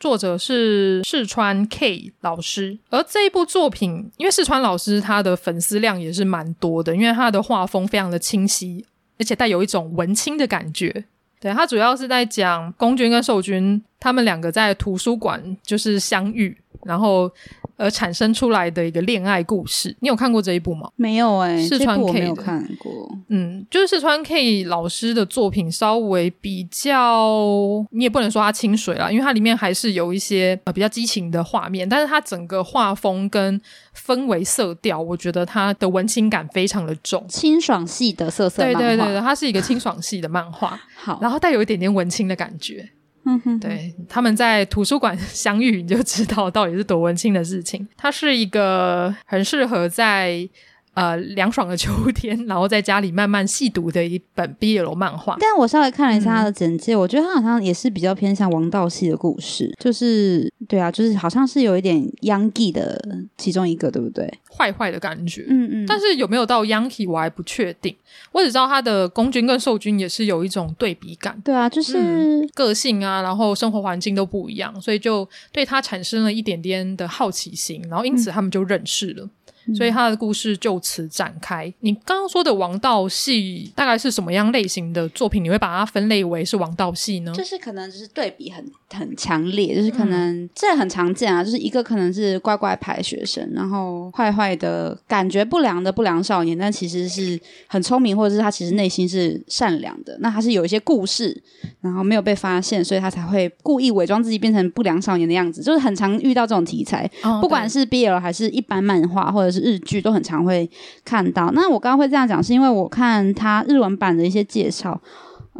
作者是四川 K 老师。而这一部作品，因为四川老师他的粉丝量也是蛮多的，因为他的画风非常的清晰。而且带有一种文青的感觉，对，他主要是在讲公君跟寿君他们两个在图书馆就是相遇，然后而产生出来的一个恋爱故事。你有看过这一部吗？没有哎、欸，视川 K 我没有看过。嗯，就是四川 K 老师的作品稍微比较，你也不能说它清水啦，因为它里面还是有一些呃比较激情的画面，但是它整个画风跟氛围色调，我觉得它的文青感非常的重，清爽系的色色漫画。对对对，它是一个清爽系的漫画，好，然后带有一点点文青的感觉。嗯哼，对，他们在图书馆 相遇，你就知道到底是多文青的事情。它是一个很适合在。呃，凉爽的秋天，然后在家里慢慢细读的一本 BL 漫画。但我稍微看了一下他的简介，嗯、我觉得他好像也是比较偏向王道系的故事，就是对啊，就是好像是有一点 Yankee 的其中一个，对不对？坏坏的感觉，嗯嗯。但是有没有到 Yankee 我还不确定。我只知道他的攻军跟受军也是有一种对比感。对啊，就是、嗯、个性啊，然后生活环境都不一样，所以就对他产生了一点点的好奇心，然后因此他们就认识了。嗯所以他的故事就此展开。你刚刚说的王道系大概是什么样类型的作品？你会把它分类为是王道系呢？就是可能就是对比很很强烈，就是可能、嗯、这很常见啊。就是一个可能是乖乖牌学生，然后坏坏的感觉不良的不良少年，但其实是很聪明，或者是他其实内心是善良的。那他是有一些故事，然后没有被发现，所以他才会故意伪装自己变成不良少年的样子。就是很常遇到这种题材，哦、不管是 BL 还是一般漫画，或者是日剧都很常会看到。那我刚刚会这样讲，是因为我看他日文版的一些介绍，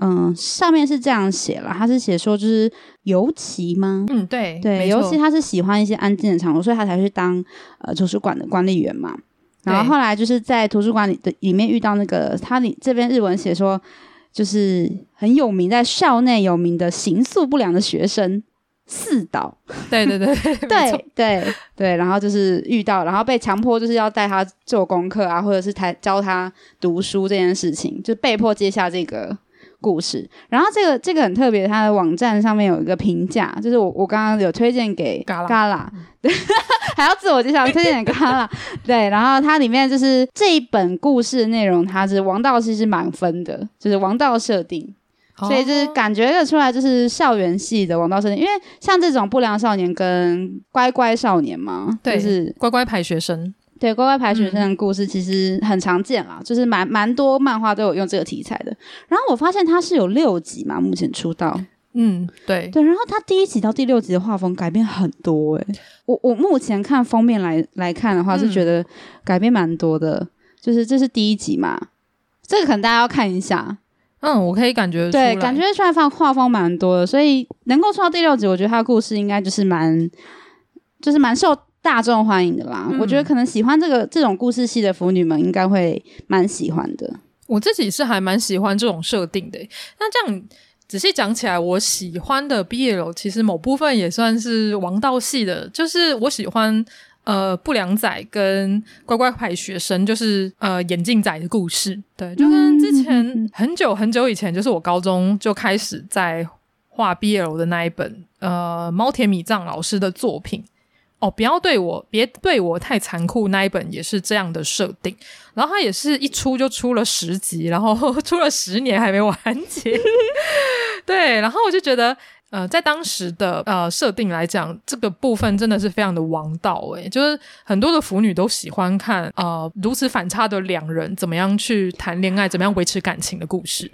嗯、呃，上面是这样写了，他是写说就是尤其吗？嗯，对对，尤其他是喜欢一些安静的场所，所以他才去当呃图书馆的管理员嘛。然后后来就是在图书馆里的里面遇到那个他，里这边日文写说就是很有名，在校内有名的行宿不良的学生。四岛，对对对 对对对，然后就是遇到，然后被强迫就是要带他做功课啊，或者是他教他读书这件事情，就被迫接下这个故事。然后这个这个很特别，他的网站上面有一个评价，就是我我刚刚有推荐给嘎啦，对，还要自我介绍，推荐给嘎啦，对，然后它里面就是这一本故事的内容，它是王道系是满分的，就是王道设定。所以就是感觉得出来，就是校园系的王道设定，因为像这种不良少年跟乖乖少年嘛，对，就是乖乖牌学生，对，乖乖牌学生的故事其实很常见啦，嗯、就是蛮蛮多漫画都有用这个题材的。然后我发现它是有六集嘛，目前出道，嗯，对对。然后它第一集到第六集的画风改变很多诶、欸，我我目前看封面来来看的话，是觉得改变蛮多的。嗯、就是这是第一集嘛，这个可能大家要看一下。嗯，我可以感觉，对，感觉出来放画风蛮多的，所以能够出到第六集，我觉得他的故事应该就是蛮，就是蛮受大众欢迎的啦。嗯、我觉得可能喜欢这个这种故事系的腐女们应该会蛮喜欢的。我自己是还蛮喜欢这种设定的。那这样仔细讲起来，我喜欢的 BL 其实某部分也算是王道系的，就是我喜欢。呃，不良仔跟乖乖牌学生，就是呃眼镜仔的故事，对，就跟之前很久很久以前，就是我高中就开始在画 BL 的那一本呃猫田米藏老师的作品。哦，不要对我别对我太残酷，那一本也是这样的设定，然后他也是一出就出了十集，然后 出了十年还没完结，对，然后我就觉得。呃，在当时的呃设定来讲，这个部分真的是非常的王道诶，就是很多的腐女都喜欢看呃如此反差的两人怎么样去谈恋爱，怎么样维持感情的故事。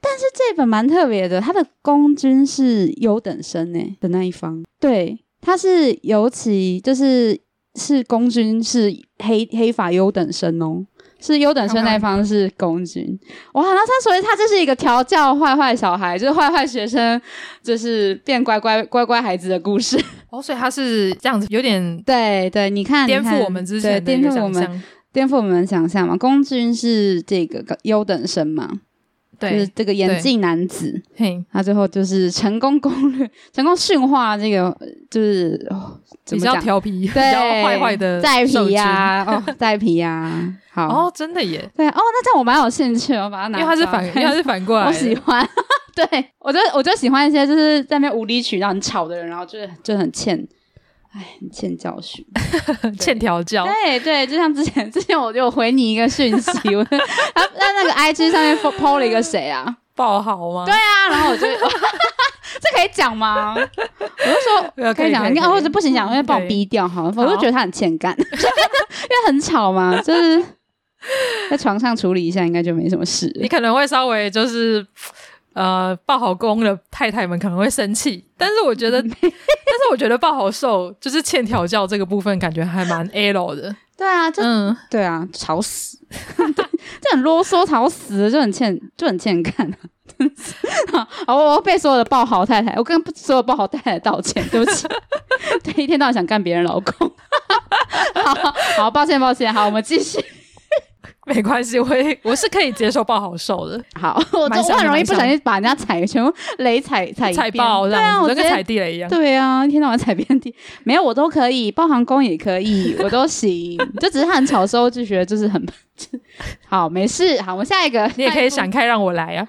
但是这本蛮特别的，他的公君是优等生诶的那一方，对，他是尤其就是是公君是黑黑发优等生哦。是优等生那一方是公君哇！那他所以他这是一个调教坏坏小孩，就是坏坏学生，就是变乖乖乖乖孩子的故事。哦，所以他是这样子，有点对对，你看颠覆我们之前的颠覆我们颠覆我们的想象嘛。公君是这个优等生嘛？对，就是这个眼镜男子，嘿，他最后就是成功攻略，成功驯化这个，就是。比较调皮，对，比较坏坏的带皮呀，哦，带皮呀，好哦，真的耶，对哦，那这样我蛮有兴趣，我把它拿，因为它是反，因为它是反过来，我喜欢，对我就我就喜欢一些就是在那边无理取闹很吵的人，然后就是就很欠，哎，很欠教训，欠调教，对对，就像之前之前我就回你一个讯息，我他在那个 IG 上面 po 了一个谁啊，爆豪吗？对啊，然后我就。这可以讲吗？我就说可以讲，应该或者不行讲，因为把我逼掉好了。我就觉得他很欠干，因为很吵嘛，就是在床上处理一下，应该就没什么事。你可能会稍微就是呃，抱好公的太太们可能会生气，但是我觉得，但是我觉得抱好受就是欠调教这个部分，感觉还蛮 L 的。对啊，就嗯，对啊，吵死，这很啰嗦，吵死了，就很欠，就很欠干。好，我要被所有的爆好太太，我跟所有爆好太太道歉，对不起。对，一天到晚想干别人老公。好好，抱歉，抱歉。好，我们继续。没关系，我我是可以接受爆好受的。好，我我很容易不小心把人家踩全部雷踩踩踩爆，对啊，我跟踩地雷一样。对啊，一天到晚踩遍地，没有我都可以，爆航工也可以，我都行。就只是他很吵的时候就觉得就是很 好，没事。好，我们下一个，你也可以闪开让我来啊。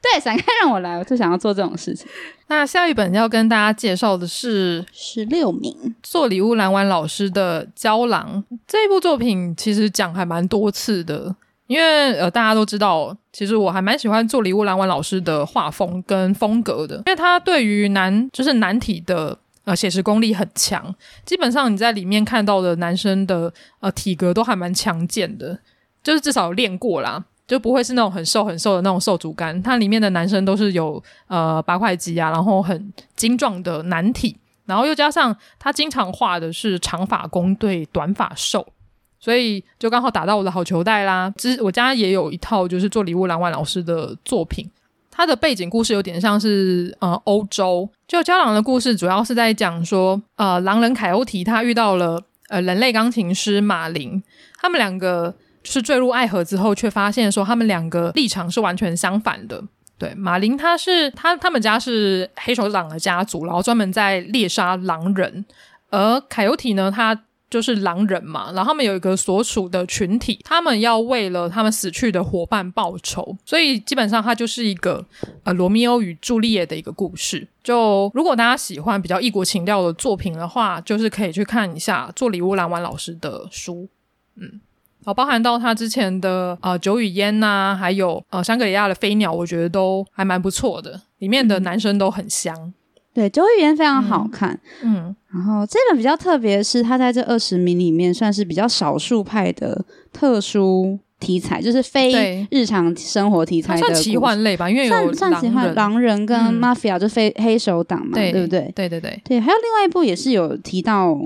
对，闪开让我来，我就想要做这种事情。那下一本要跟大家介绍的是十六名。做礼物蓝丸老师的《胶囊》这一部作品，其实讲还蛮多次的，因为呃大家都知道，其实我还蛮喜欢做礼物蓝丸老师的画风跟风格的，因为他对于男就是男体的呃写实功力很强，基本上你在里面看到的男生的呃体格都还蛮强健的，就是至少练过啦。就不会是那种很瘦很瘦的那种瘦竹竿，它里面的男生都是有呃八块肌啊，然后很精壮的男体，然后又加上他经常画的是长发攻对短发受，所以就刚好打到我的好球带啦。之我家也有一套就是做礼物蓝丸老师的作品，他的背景故事有点像是呃欧洲，就郊狼的故事主要是在讲说呃狼人凯欧提他遇到了呃人类钢琴师马林，他们两个。是坠入爱河之后，却发现说他们两个立场是完全相反的。对，马林他是他他们家是黑手党的家族，然后专门在猎杀狼人。而凯尤提呢，他就是狼人嘛，然后他们有一个所属的群体，他们要为了他们死去的伙伴报仇，所以基本上它就是一个呃罗密欧与朱丽叶的一个故事。就如果大家喜欢比较异国情调的作品的话，就是可以去看一下做礼物蓝丸老师的书，嗯。好，包含到他之前的呃酒与烟呐、啊，还有呃香格里拉的飞鸟，我觉得都还蛮不错的。里面的男生都很香，嗯、对九语烟非常好看。嗯，嗯然后这个比较特别的是，他在这二十名里面算是比较少数派的特殊题材，就是非日常生活题材的，算奇幻类吧，因为有算算奇幻狼人跟 mafia、嗯、就非黑手党嘛，对，对不对？对对对对，还有另外一部也是有提到，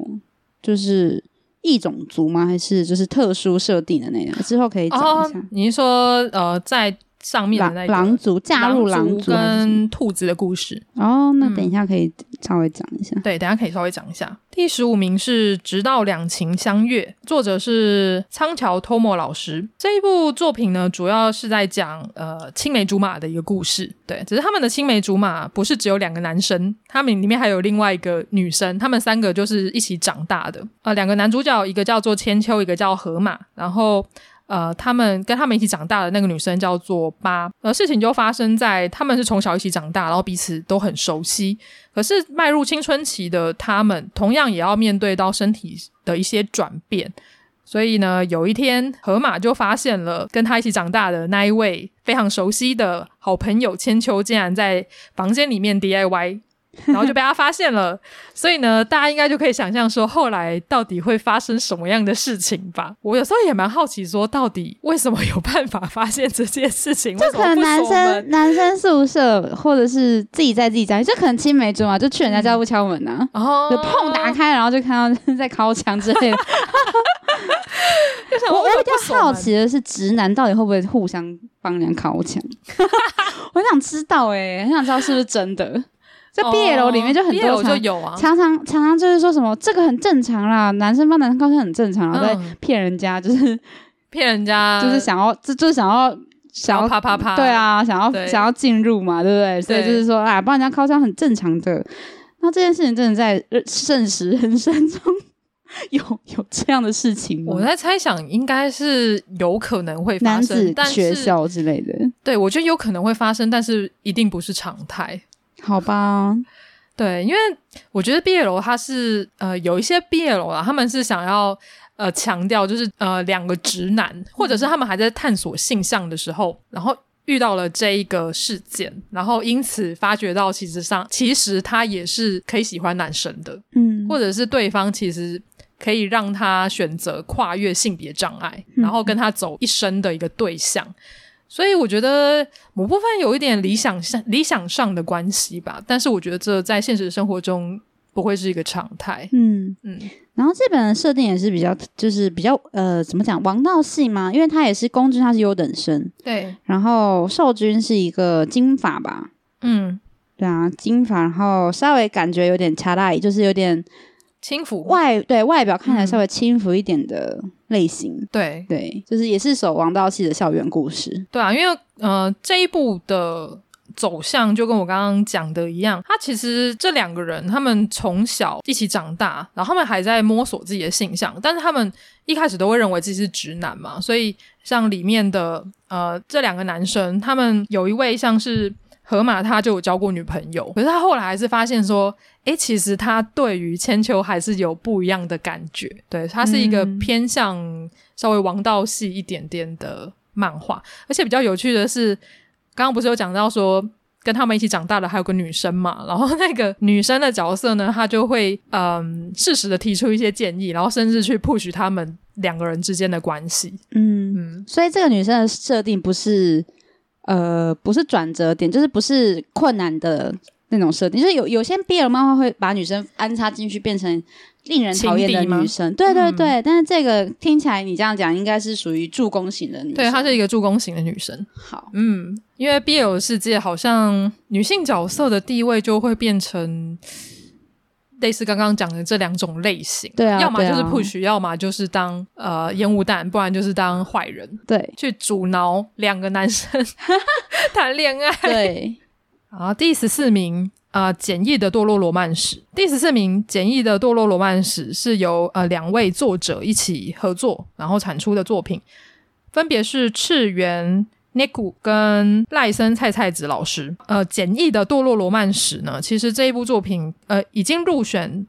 就是。异种族吗？还是就是特殊设定的那个？之后可以讲一下。您、说呃，在上面的那个狼族嫁入狼族跟兔子的故事？哦，那等一下可以稍微讲一下。嗯、对，等一下可以稍微讲一下。第十五名是《直到两情相悦》，作者是仓桥托莫老师。这一部作品呢，主要是在讲呃青梅竹马的一个故事。对，只是他们的青梅竹马不是只有两个男生，他们里面还有另外一个女生，他们三个就是一起长大的。呃，两个男主角，一个叫做千秋，一个叫河马。然后呃，他们跟他们一起长大的那个女生叫做八。呃，事情就发生在他们是从小一起长大，然后彼此都很熟悉。可是迈入青春期的他们，同样也要面对到身体的一些转变。所以呢，有一天，河马就发现了跟他一起长大的那一位非常熟悉的好朋友千秋，竟然在房间里面 DIY。然后就被他发现了，所以呢，大家应该就可以想象说，后来到底会发生什么样的事情吧？我有时候也蛮好奇，说到底为什么有办法发现这件事情？就可能男生男生宿舍，或者是自己在自己家里，就可能青梅竹马，就去人家家不敲门啊，然后就砰打开，然后就看到 在敲墙之类的。我我比较好奇的是，直男到底会不会互相帮人家敲墙？我很想知道、欸，哎，很想知道是不是真的。在 BL 里面就很多常，就有啊，常常常常就是说什么这个很正常啦，男生帮男生高兴很正常，然后在骗人家，就是 骗人家，就是想要，就就是想要想要啪啪啪，对啊，想要想要进入嘛，对不对？所以就是说，啊，帮人家靠枪很正常的。那这件事情真的在现实人生中有有这样的事情吗？我在猜想，应该是有可能会发生，男子学校之类的。对，我觉得有可能会发生，但是一定不是常态。好吧，对，因为我觉得 BL 它是呃有一些 BL 啊，他们是想要呃强调就是呃两个直男，或者是他们还在探索性向的时候，然后遇到了这一个事件，然后因此发觉到，其实上其实他也是可以喜欢男生的，嗯，或者是对方其实可以让他选择跨越性别障碍，然后跟他走一生的一个对象。嗯、所以我觉得某部分有一点理想上理想上的关系吧，但是我觉得这在现实生活中不会是一个常态。嗯嗯。嗯然后这本的设定也是比较，就是比较呃，怎么讲王道系嘛？因为他也是公君，他是优等生，对。然后受君是一个金发吧？嗯，对啊，金发，然后稍微感觉有点恰大，就是有点轻浮外，对外表看起来稍微轻浮一点的类型。嗯、对对，就是也是首王道系的校园故事。对啊，因为呃这一部的。走向就跟我刚刚讲的一样，他其实这两个人，他们从小一起长大，然后他们还在摸索自己的性向，但是他们一开始都会认为自己是直男嘛，所以像里面的呃这两个男生，他们有一位像是河马，他就有交过女朋友，可是他后来还是发现说，诶，其实他对于千秋还是有不一样的感觉，对，他是一个偏向稍微王道系一点点的漫画，而且比较有趣的是。刚刚不是有讲到说跟他们一起长大的还有个女生嘛，然后那个女生的角色呢，她就会嗯适时的提出一些建议，然后甚至去 push 他们两个人之间的关系。嗯嗯，所以这个女生的设定不是呃不是转折点，就是不是困难的那种设定，就是有有些 BL 漫画会把女生安插进去变成。令人讨厌的女生，对对对，嗯、但是这个听起来你这样讲，应该是属于助攻型的女生。对，她是一个助攻型的女生。好，嗯，因为 BL 世界好像女性角色的地位就会变成类似刚刚讲的这两种类型，对啊，要么就是 push，要么就是当呃烟雾弹，不然就是当坏人，对，去阻挠两个男生 谈恋爱。对，好，第十四名。啊、呃，简易的堕落罗曼史。第十四名，简易的堕落罗曼史是由呃两位作者一起合作，然后产出的作品，分别是赤原 Neku 跟赖森菜菜子老师。呃，简易的堕落罗曼史呢，其实这一部作品呃已经入选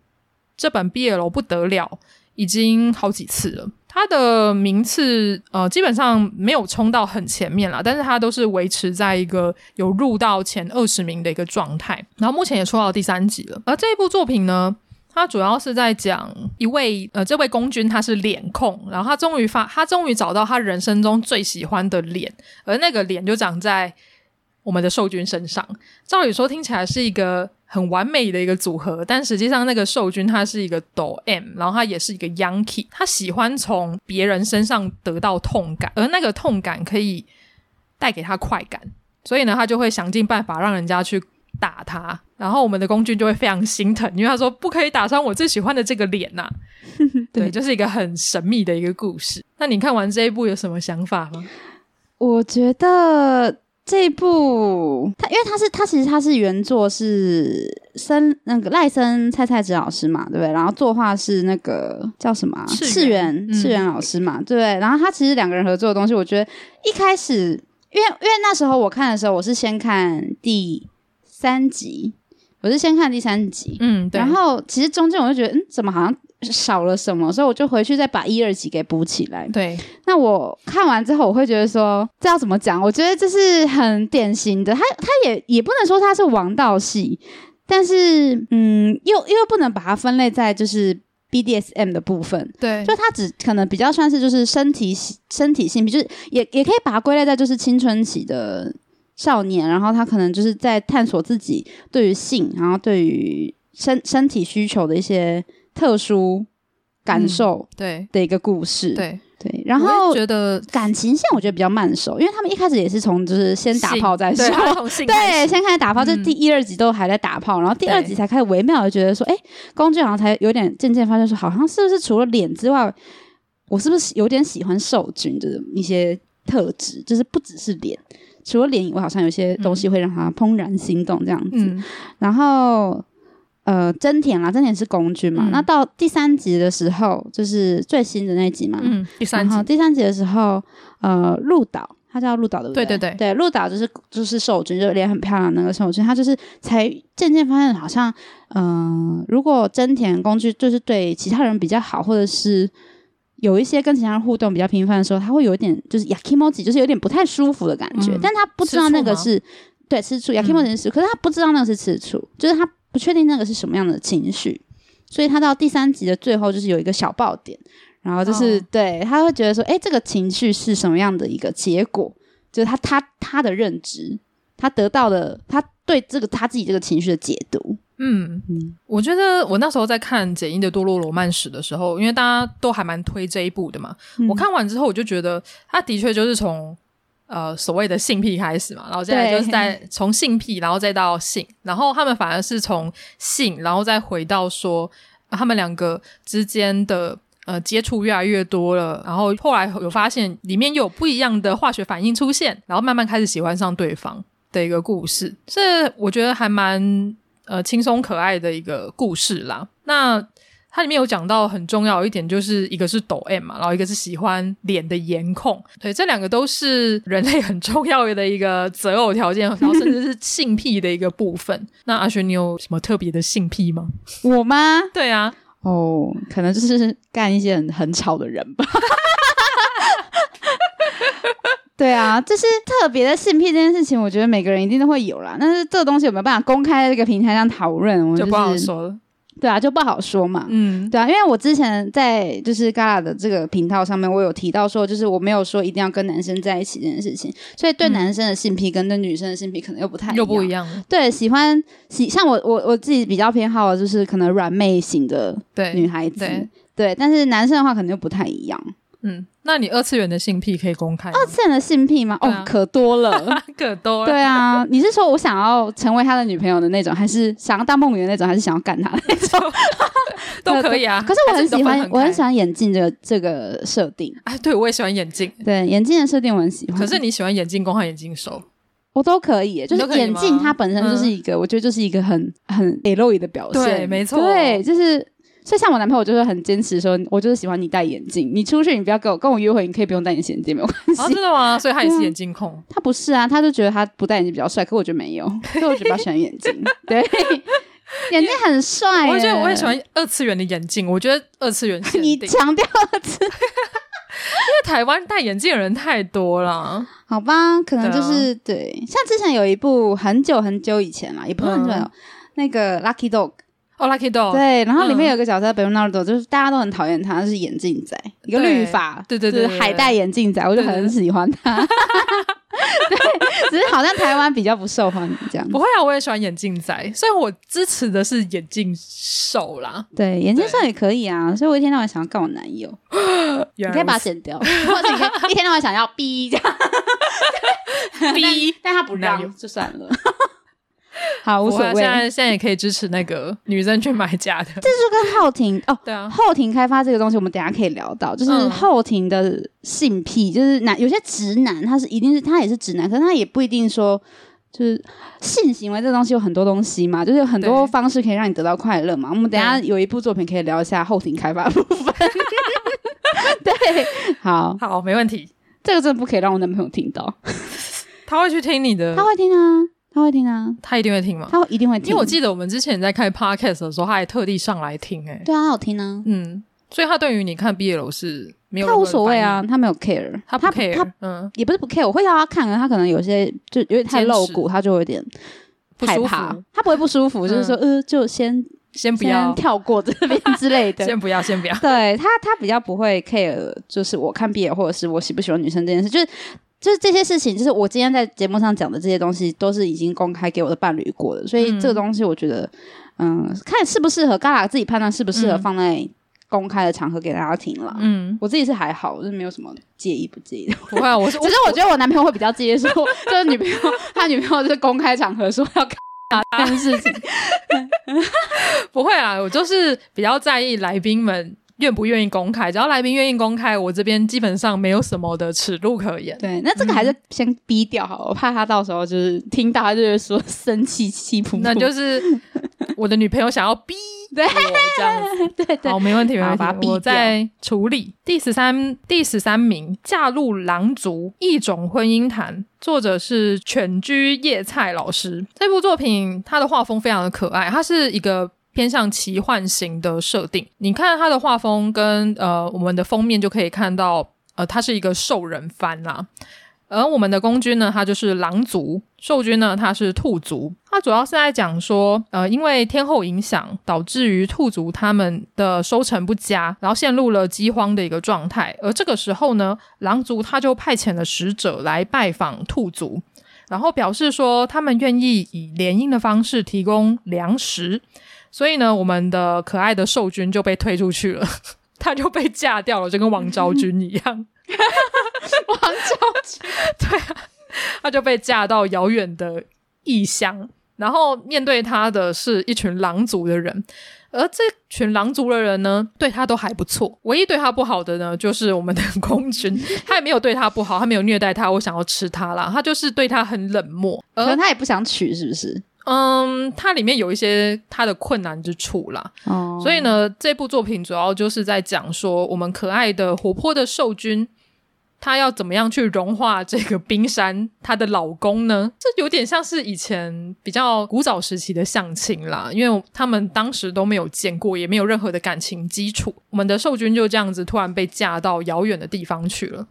这本 BL 不得了，已经好几次了。他的名次呃基本上没有冲到很前面啦，但是他都是维持在一个有入到前二十名的一个状态。然后目前也出到第三集了。而这一部作品呢，他主要是在讲一位呃这位公君他是脸控，然后他终于发他终于找到他人生中最喜欢的脸，而那个脸就长在我们的受君身上。照理说听起来是一个。很完美的一个组合，但实际上那个受君他是一个抖 M，然后他也是一个 Yankee，他喜欢从别人身上得到痛感，而那个痛感可以带给他快感，所以呢，他就会想尽办法让人家去打他，然后我们的工具就会非常心疼，因为他说不可以打伤我最喜欢的这个脸呐、啊，对，就是一个很神秘的一个故事。那你看完这一部有什么想法吗？我觉得。这一部，他因为他是他其实他是原作是森那个赖森菜菜子老师嘛，对不对？然后作画是那个叫什么、啊、赤原赤原老师嘛，对不对？然后他其实两个人合作的东西，我觉得一开始，因为因为那时候我看的时候，我是先看第三集，我是先看第三集，嗯，对。然后其实中间我就觉得，嗯，怎么好像。少了什么，所以我就回去再把一二集给补起来。对，那我看完之后，我会觉得说，这要怎么讲？我觉得这是很典型的，他他也也不能说他是王道戏，但是嗯，又又不能把它分类在就是 BDSM 的部分。对，就它只可能比较算是就是身体身体性，就是也也可以把它归类在就是青春期的少年，然后他可能就是在探索自己对于性，然后对于身身体需求的一些。特殊感受对。的一个故事，嗯、对。对，对，然后觉得感情线我觉得比较慢熟，因为他们一开始也是从就是先打炮再说，对，对，先开始打炮，就第一、二集都还在打炮，嗯、然后第二集才开始微妙的觉得说，哎，工具好像才有点渐渐发现说，好像是不是除了脸之外，我是不是有点喜欢受君的一些特质，就是不只是脸，除了脸以外，好像有些东西会让他怦然心动这样子，嗯、然后。呃，真田啦，真田是公君嘛。嗯、那到第三集的时候，就是最新的那集嘛。嗯，第三集。第三集的时候，呃，鹿岛，他叫鹿岛对不对？对对对。对，鹿岛就是就是受君，就脸很漂亮那个受君，他就是才渐渐发现，好像，嗯、呃，如果真田公君就是对其他人比较好，或者是有一些跟其他人互动比较频繁的时候，他会有一点就是 yakimochi，就是有点不太舒服的感觉，嗯、但他不知道那个是对吃醋 yakimochi 是，可是他不知道那个是吃醋，就是他不确定那个是什么样的情绪，所以他到第三集的最后就是有一个小爆点，然后就是、哦、对他会觉得说，哎，这个情绪是什么样的一个结果？就是他他他的认知，他得到的他对这个他自己这个情绪的解读。嗯嗯，我觉得我那时候在看简易的《多洛罗曼史》的时候，因为大家都还蛮推这一部的嘛。嗯、我看完之后，我就觉得他的确就是从呃所谓的性癖开始嘛，然后接下来就是在从性癖，然后再到性，然后他们反而是从性，然后再回到说、啊、他们两个之间的呃接触越来越多了，然后后来有发现里面有不一样的化学反应出现，然后慢慢开始喜欢上对方的一个故事，这我觉得还蛮。呃，轻松可爱的一个故事啦。那它里面有讲到很重要一点，就是一个是抖 M 嘛，然后一个是喜欢脸的颜控。对，这两个都是人类很重要的一个择偶条件，然后甚至是性癖的一个部分。那阿璇，你有什么特别的性癖吗？我吗？对啊，哦，可能就是干一些很很吵的人吧。对啊，就是特别的性癖这件事情，我觉得每个人一定都会有啦。但是这个东西有没有办法公开在这个平台上讨论，我、就是、就不好说了。对啊，就不好说嘛。嗯，对啊，因为我之前在就是 Gala 的这个频道上面，我有提到说，就是我没有说一定要跟男生在一起这件事情。所以对男生的性癖跟对女生的性癖可能又不太一样又不一样。对，喜欢喜像我我我自己比较偏好的就是可能软妹型的女孩子，对，对，对，但是男生的话可能又不太一样。嗯，那你二次元的性癖可以公开吗？二次元的性癖吗？啊、哦，可多了，可多了。对啊，你是说我想要成为他的女朋友的那种，还是想要当梦女的那种，还是想要干他的那种？都可以啊。可是我很喜欢，很我很喜欢眼镜这个这个设定。哎，对，我也喜欢眼镜。对，眼镜的设定我很喜欢。可是你喜欢眼镜公还眼镜手？我都可以，就是眼镜它本身就是一个，嗯、我觉得就是一个很很 L 的表现。对，没错。对，就是。所以像我男朋友就是很坚持说，我就是喜欢你戴眼镜，你出去你不要跟我跟我约会，你可以不用戴眼镜，没有关系。啊，真的吗？所以他也是眼镜控、嗯？他不是啊，他就觉得他不戴眼镜比较帅，可我觉得没有，所以我比较喜欢眼镜。对，眼镜很帅。我觉得我也喜欢二次元的眼镜，我觉得二次元 你强调二次，因为台湾戴眼镜的人太多了。好吧，可能就是对，啊、对，像之前有一部很久很久以前啦，也不是很久，嗯、那个 Lucky Dog。哦，Lucky Dog。对，然后里面有个角色 Bernardo，就是大家都很讨厌他，是眼镜仔，一个绿发，对对对，海带眼镜仔，我就很喜欢他。对，只是好像台湾比较不受欢迎这样。不会啊，我也喜欢眼镜仔，所以我支持的是眼镜兽啦。对，眼镜兽也可以啊，所以我一天到晚想要告我男友，你可以把它剪掉，或者你可以一天到晚想要逼这样，逼，但他不让，就算了。好，无所谓。现在现在也可以支持那个女生去买假的。这就跟后庭哦，对啊，后庭开发这个东西，我们等下可以聊到。就是后庭的性癖，嗯、就是男有些直男，他是一定是他也是直男，可是他也不一定说就是性行为这个东西有很多东西嘛，就是有很多方式可以让你得到快乐嘛。我们等一下有一部作品可以聊一下后庭开发部分。对，好，好，没问题。这个真的不可以让我男朋友听到，他会去听你的，他会听啊。他会听啊，他一定会听吗？他一定会听，因为我记得我们之前在开 podcast 的时候，他还特地上来听、欸，诶对啊，他有听啊，嗯，所以他对于你看 BL 是没有，他无所谓啊，他没有 care，他不 care，他，他嗯，也不是不 care，我会让他看，他可能有些就有点太露骨，他就有点害怕，他不会不舒服，就是说，呃，就先先不要。跳过这边之类的，先不要，先不要，对他，他比较不会 care，就是我看 BL 或者是我喜不喜欢女生这件事，就是。就是这些事情，就是我今天在节目上讲的这些东西，都是已经公开给我的伴侣过的，所以这个东西我觉得，嗯，嗯看适不适合，嘎啦自己判断适不适合放在公开的场合给大家听了。嗯，我自己是还好，就是没有什么介意不介意的。不会啊，我是，只是我觉得我男朋友会比较介意说，就是女朋友他女朋友就是公开场合说要干这件事情。不会啊，我就是比较在意来宾们。愿不愿意公开？只要来宾愿意公开，我这边基本上没有什么的尺度可言。对，那这个还是先逼掉好了，我怕他到时候就是听到他就是说生气气噗噗。那就是我的女朋友想要逼 对这样子，对对，好，没问题，没问题。我在处理第十三第十三名，嫁入狼族异种婚姻谈，作者是犬居叶菜老师。这部作品它的画风非常的可爱，它是一个。偏向奇幻型的设定。你看它的画风跟呃我们的封面就可以看到，呃，它是一个兽人番啦。而我们的公君呢，它就是狼族；兽君呢，他是兔族。它主要是在讲说，呃，因为天后影响，导致于兔族他们的收成不佳，然后陷入了饥荒的一个状态。而这个时候呢，狼族他就派遣了使者来拜访兔族，然后表示说他们愿意以联姻的方式提供粮食。所以呢，我们的可爱的兽君就被推出去了，他就被嫁掉了，就跟王昭君一样。王昭君，对啊，他就被嫁到遥远的异乡，然后面对他的是一群狼族的人，而这群狼族的人呢，对他都还不错。唯一对他不好的呢，就是我们的公君，他也没有对他不好，他没有虐待他，我想要吃他啦，他就是对他很冷漠，可能他也不想娶，是不是？嗯，它里面有一些它的困难之处啦，哦，所以呢，这部作品主要就是在讲说我们可爱的活泼的兽君。她要怎么样去融化这个冰山？她的老公呢？这有点像是以前比较古早时期的相亲啦，因为他们当时都没有见过，也没有任何的感情基础。我们的兽君就这样子突然被嫁到遥远的地方去了，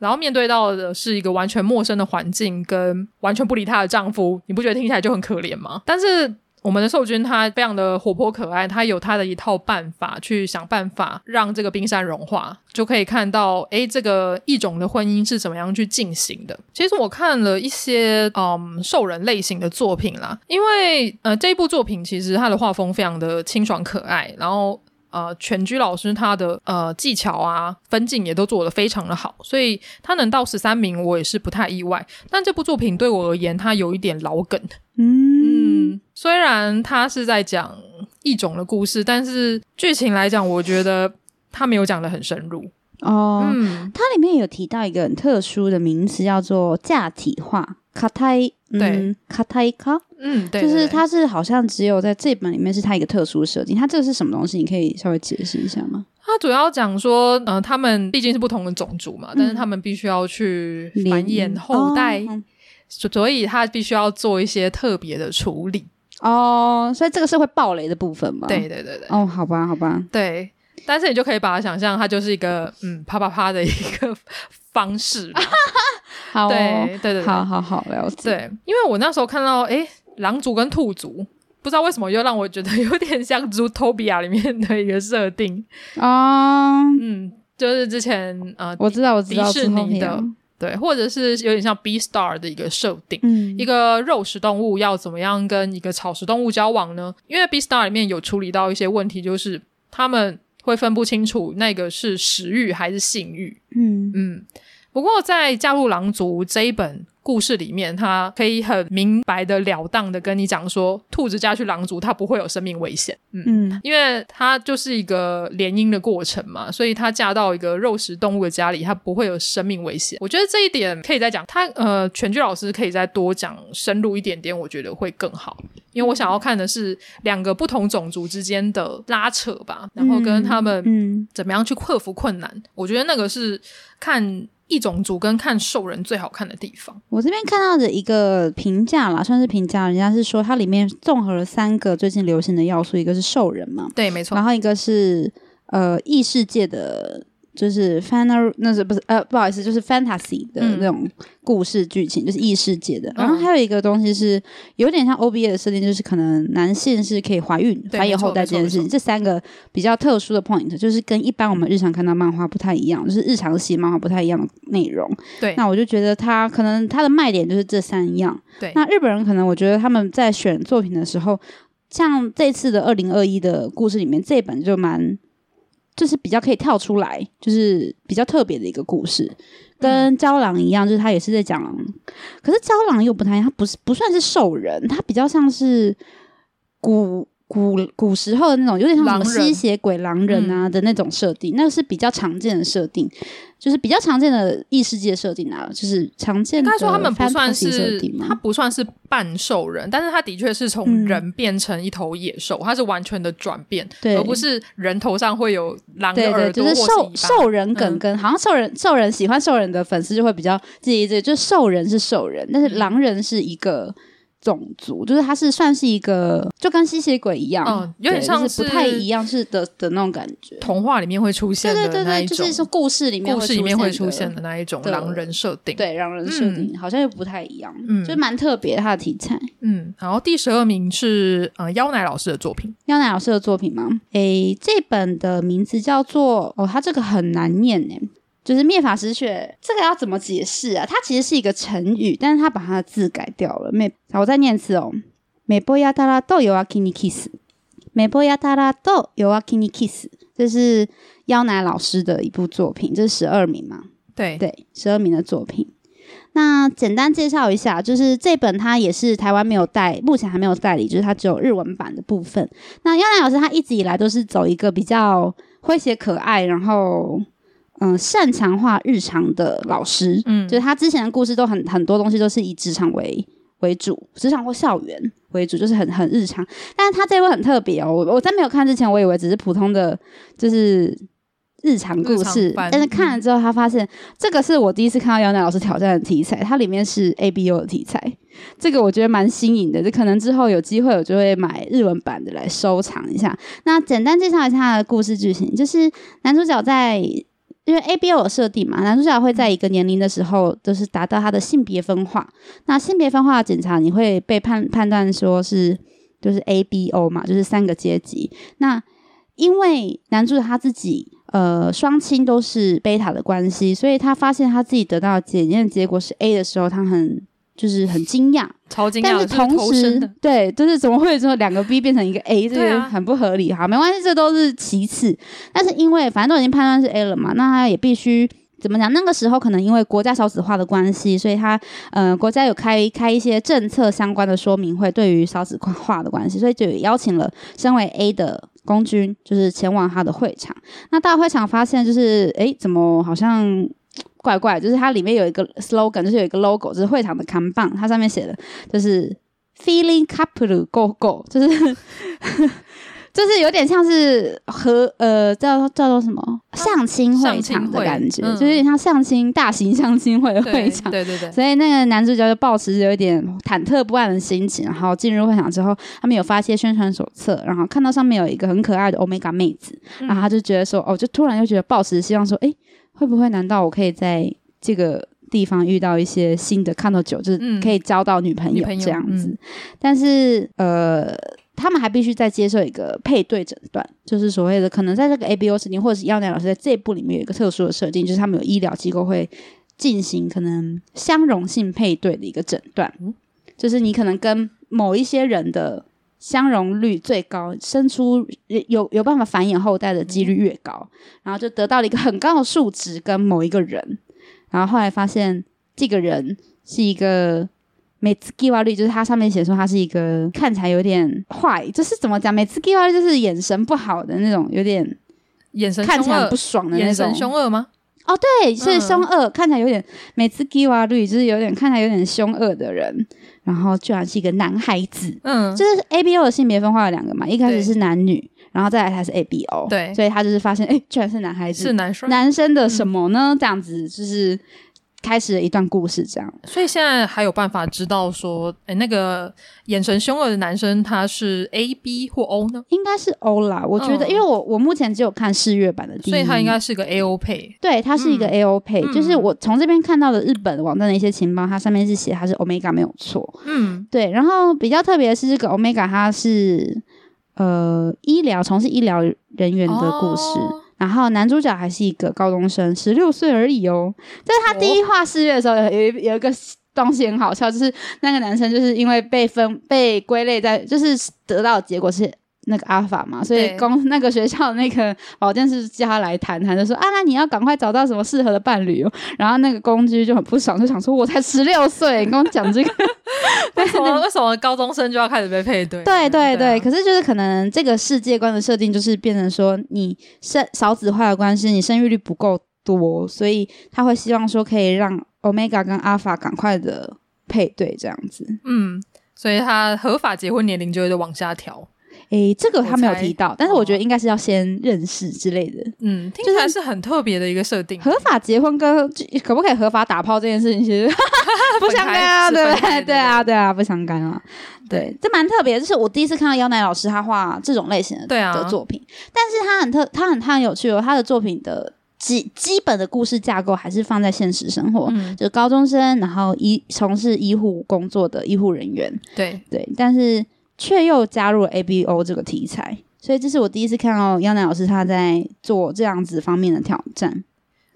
然后面对到的是一个完全陌生的环境，跟完全不理她的丈夫。你不觉得听起来就很可怜吗？但是。我们的兽君他非常的活泼可爱，他有他的一套办法去想办法让这个冰山融化，就可以看到，诶，这个异种的婚姻是怎么样去进行的。其实我看了一些嗯兽人类型的作品啦，因为呃这一部作品其实它的画风非常的清爽可爱，然后。呃，全居老师他的呃技巧啊，分镜也都做得非常的好，所以他能到十三名，我也是不太意外。但这部作品对我而言，它有一点老梗。嗯，嗯，虽然他是在讲一种的故事，但是剧情来讲，我觉得他没有讲的很深入。哦，嗯，它里面有提到一个很特殊的名词，叫做架体化。卡泰，对，卡泰卡，嗯，对，就是它是好像只有在这本里面是它一个特殊设定。它这个是什么东西？你可以稍微解释一下吗？它主要讲说，呃，他们毕竟是不同的种族嘛，嗯、但是他们必须要去繁衍后代，哦、所以他必须要做一些特别的处理。哦，所以这个是会爆雷的部分吗？对对对对。哦，好吧，好吧。对，但是你就可以把它想象，它就是一个嗯啪啪啪的一个方式。好、哦，对对对，好好好，了解。对，因为我那时候看到，诶，狼族跟兔族，不知道为什么又让我觉得有点像《Zootopia》里面的一个设定啊。嗯，就是之前呃，我知道，我知道，迪士尼的，对，或者是有点像《Beastars》的一个设定。嗯，一个肉食动物要怎么样跟一个草食动物交往呢？因为《Beastars》里面有处理到一些问题，就是他们会分不清楚那个是食欲还是性欲。嗯嗯。不过，在《加入狼族》这一本故事里面，他可以很明白的了当的跟你讲说，兔子嫁去狼族，它不会有生命危险。嗯，嗯，因为它就是一个联姻的过程嘛，所以它嫁到一个肉食动物的家里，它不会有生命危险。我觉得这一点可以再讲，他呃，全剧老师可以再多讲深入一点点，我觉得会更好。因为我想要看的是两个不同种族之间的拉扯吧，然后跟他们怎么样去克服困难。嗯嗯、我觉得那个是看。异种族跟看兽人最好看的地方，我这边看到的一个评价啦，算是评价，人家是说它里面综合了三个最近流行的要素，一个是兽人嘛，对，没错，然后一个是呃异世界的。就是 fan 那是不是呃不好意思，就是 fantasy 的那种故事剧情，嗯、就是异世界的。嗯、然后还有一个东西是有点像 OBA 的设定，就是可能男性是可以怀孕繁衍后代这件事情。这三个比较特殊的 point，就是跟一般我们日常看到漫画不太一样，就是日常系漫画不太一样的内容。对，那我就觉得他可能他的卖点就是这三样。对，那日本人可能我觉得他们在选作品的时候，像这次的二零二一的故事里面，这本就蛮。就是比较可以跳出来，就是比较特别的一个故事，跟郊狼一样，就是他也是在讲，可是郊狼又不太一样，他不是不算是兽人，他比较像是古。古古时候的那种有点像什么吸血鬼狼人啊的那种设定，那个是比较常见的设定，就是比较常见的异世界设定啊，就是常见的。他说他们不算是，他不算是半兽人，但是他的确是从人变成一头野兽，他是完全的转变，对，而不是人头上会有狼的耳朵。就是兽兽人梗跟好像兽人兽人喜欢兽人的粉丝就会比较介意这，就是兽人是兽人，但是狼人是一个。种族，就是它是算是一个，就跟吸血鬼一样，嗯，有点像是，是不太一样，是的的那种感觉。童话里面会出现的那一种，对对对对，就是说故事里面故事里面会出现的那一种狼人设定，对，狼人设定、嗯、好像又不太一样，嗯，就蛮特别它的题材，嗯。然后第十二名是呃妖奶老师的作品，妖奶老师的作品吗？诶，这本的名字叫做哦，它这个很难念诶。就是灭法使雪，这个要怎么解释啊？它其实是一个成语，但是他把它的字改掉了。没，我再念一次哦。美波亚达拉豆尤阿基尼 kiss，美波亚达拉豆尤阿基尼 kiss，这是妖奶老师的一部作品，这是十二名嘛？对对，十二名的作品。那简单介绍一下，就是这本它也是台湾没有代，目前还没有代理，就是它只有日文版的部分。那妖奶老师他一直以来都是走一个比较诙谐可爱，然后。嗯，擅长画日常的老师，嗯，就是他之前的故事都很很多东西都是以职场为为主，职场或校园为主，就是很很日常。但是他这一位很特别哦，我我在没有看之前，我以为只是普通的就是日常故事，但是看了之后，他发现、嗯、这个是我第一次看到姚乃老师挑战的题材，它里面是 A B U 的题材，这个我觉得蛮新颖的，就可能之后有机会我就会买日文版的来收藏一下。那简单介绍一下他的故事剧情，就是男主角在。因为 ABO 有设定嘛，男主角会在一个年龄的时候，就是达到他的性别分化。那性别分化的检查，你会被判判断说是就是 ABO 嘛，就是三个阶级。那因为男主角他自己呃双亲都是贝塔的关系，所以他发现他自己得到检验结果是 A 的时候，他很。就是很惊讶，超惊讶，但是同时，对，就是怎么会之后两个 B 变成一个 A，这个很不合理哈。没关系，这都是其次。但是因为反正都已经判断是 A 了嘛，那他也必须怎么讲？那个时候可能因为国家少子化的关系，所以他呃国家有开开一些政策相关的说明会，对于少子化的关系，所以就邀请了身为 A 的公军，就是前往他的会场。那到会场发现，就是诶，怎么好像？怪怪，就是它里面有一个 slogan，就是有一个 logo，就是会场的看板，它上面写的就是 feeling couple go go，就是 就是有点像是和呃叫叫做什么相亲会场的感觉，嗯、就有点像相亲大型相亲会的会场，对对对。所以那个男主角就抱持着有一点忐忑不安的心情，然后进入会场之后，他们有发一些宣传手册，然后看到上面有一个很可爱的 Omega 妹子，然后他就觉得说，哦，就突然就觉得抱持希望说，诶。会不会？难道我可以在这个地方遇到一些新的看到酒，就是可以交到女朋友这样子？嗯、但是呃，他们还必须再接受一个配对诊断，就是所谓的可能在这个 ABO 设定，或者是药奶老师在这一部里面有一个特殊的设定，就是他们有医疗机构会进行可能相容性配对的一个诊断，就是你可能跟某一些人的。相容率最高，生出有有办法繁衍后代的几率越高，然后就得到了一个很高的数值跟某一个人，然后后来发现这个人是一个每次计划率，就是他上面写说他是一个看起来有点坏，就是怎么讲，每次计划率就是眼神不好的那种，有点眼神看起来很不爽的那种，眼神凶恶吗？哦，对，是凶恶，嗯、看起来有点每次计划率就是有点看起来有点凶恶的人。然后居然是一个男孩子，嗯，就是 A B O 的性别分化有两个嘛，一开始是男女，然后再来他是 A B O，对，所以他就是发现，哎，居然是男孩子，是男生，男生的什么呢？嗯、这样子就是。开始了一段故事，这样，所以现在还有办法知道说，哎，那个眼神凶恶的男生他是 A、B 或 O 呢？应该是 O 啦，我觉得，嗯、因为我我目前只有看试阅版的第一，所以他应该是个 A O 配，对，他是一个 A O 配，嗯、就是我从这边看到的日本网站的一些情报，它上面是写它是 Omega 没有错，嗯，对，然后比较特别的是这个 Omega 它是呃医疗从事医疗人员的故事。哦然后男主角还是一个高中生，十六岁而已哦。就是他第一话试阅的时候，有有有一个东西很好笑，就是那个男生就是因为被分被归类在，就是得到结果是。那个阿法嘛，所以公那个学校那个保健师叫他来谈谈，就说啊，那你要赶快找到什么适合的伴侣哦。然后那个公居就很不爽，就想说，我才十六岁，你跟我讲这个，为什么为什么高中生就要开始被配对？对对对，可是就是可能这个世界观的设定就是变成说，你生少子化的关系，你生育率不够多，所以他会希望说可以让 Omega 跟阿法赶快的配对这样子。嗯，所以他合法结婚年龄就会往下调。诶，这个他没有提到，但是我觉得应该是要先认识之类的。嗯，听起来是很特别的一个设定。合法结婚跟可不可以合法打炮这件事情，其实 不相干啊，对不对？对啊，对啊，不相干啊。对，这蛮特别，就是我第一次看到妖乃老师他画这种类型的对啊的作品，但是他很特，他很他很有趣哦，他的作品的基基本的故事架构还是放在现实生活，嗯、就是高中生，然后医从事医护工作的医护人员，对对，但是。却又加入了 ABO 这个题材，所以这是我第一次看到妖乃老师他在做这样子方面的挑战。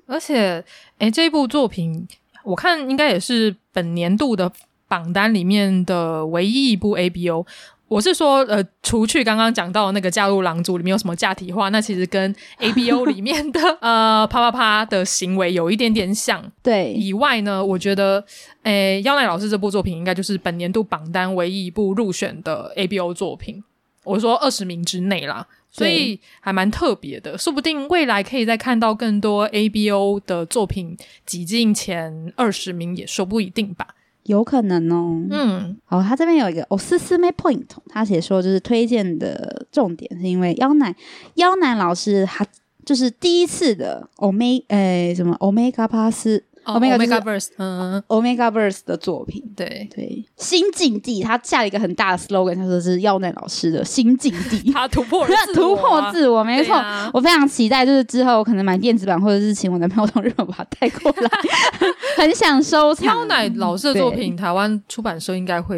而且，诶，这部作品我看应该也是本年度的榜单里面的唯一一部 ABO。我是说，呃，除去刚刚讲到那个嫁入狼族里面有什么假体化，那其实跟 ABO 里面的 呃啪啪啪的行为有一点点像。对，以外呢，我觉得，诶，妖奈老师这部作品应该就是本年度榜单唯一一部入选的 ABO 作品。我说二十名之内啦，所以还蛮特别的，说不定未来可以再看到更多 ABO 的作品挤进前二十名，也说不一定吧。有可能哦，嗯，好，他这边有一个哦，思思妹 point，他写说就是推荐的重点是因为妖奶妖奶老师他就是第一次的 Omega 诶什么 Omega Pass。Omega Verse，嗯，Omega Verse 的作品，对。对，新境地，他下了一个很大的 slogan，他说是妖乃老师的新境地，他突破了自我，突破自我，没错，啊、我非常期待，就是之后可能买电子版，或者是请我男朋友从日本把它带过来，很想收藏。妖乃老师的作品，台湾出版社应该会，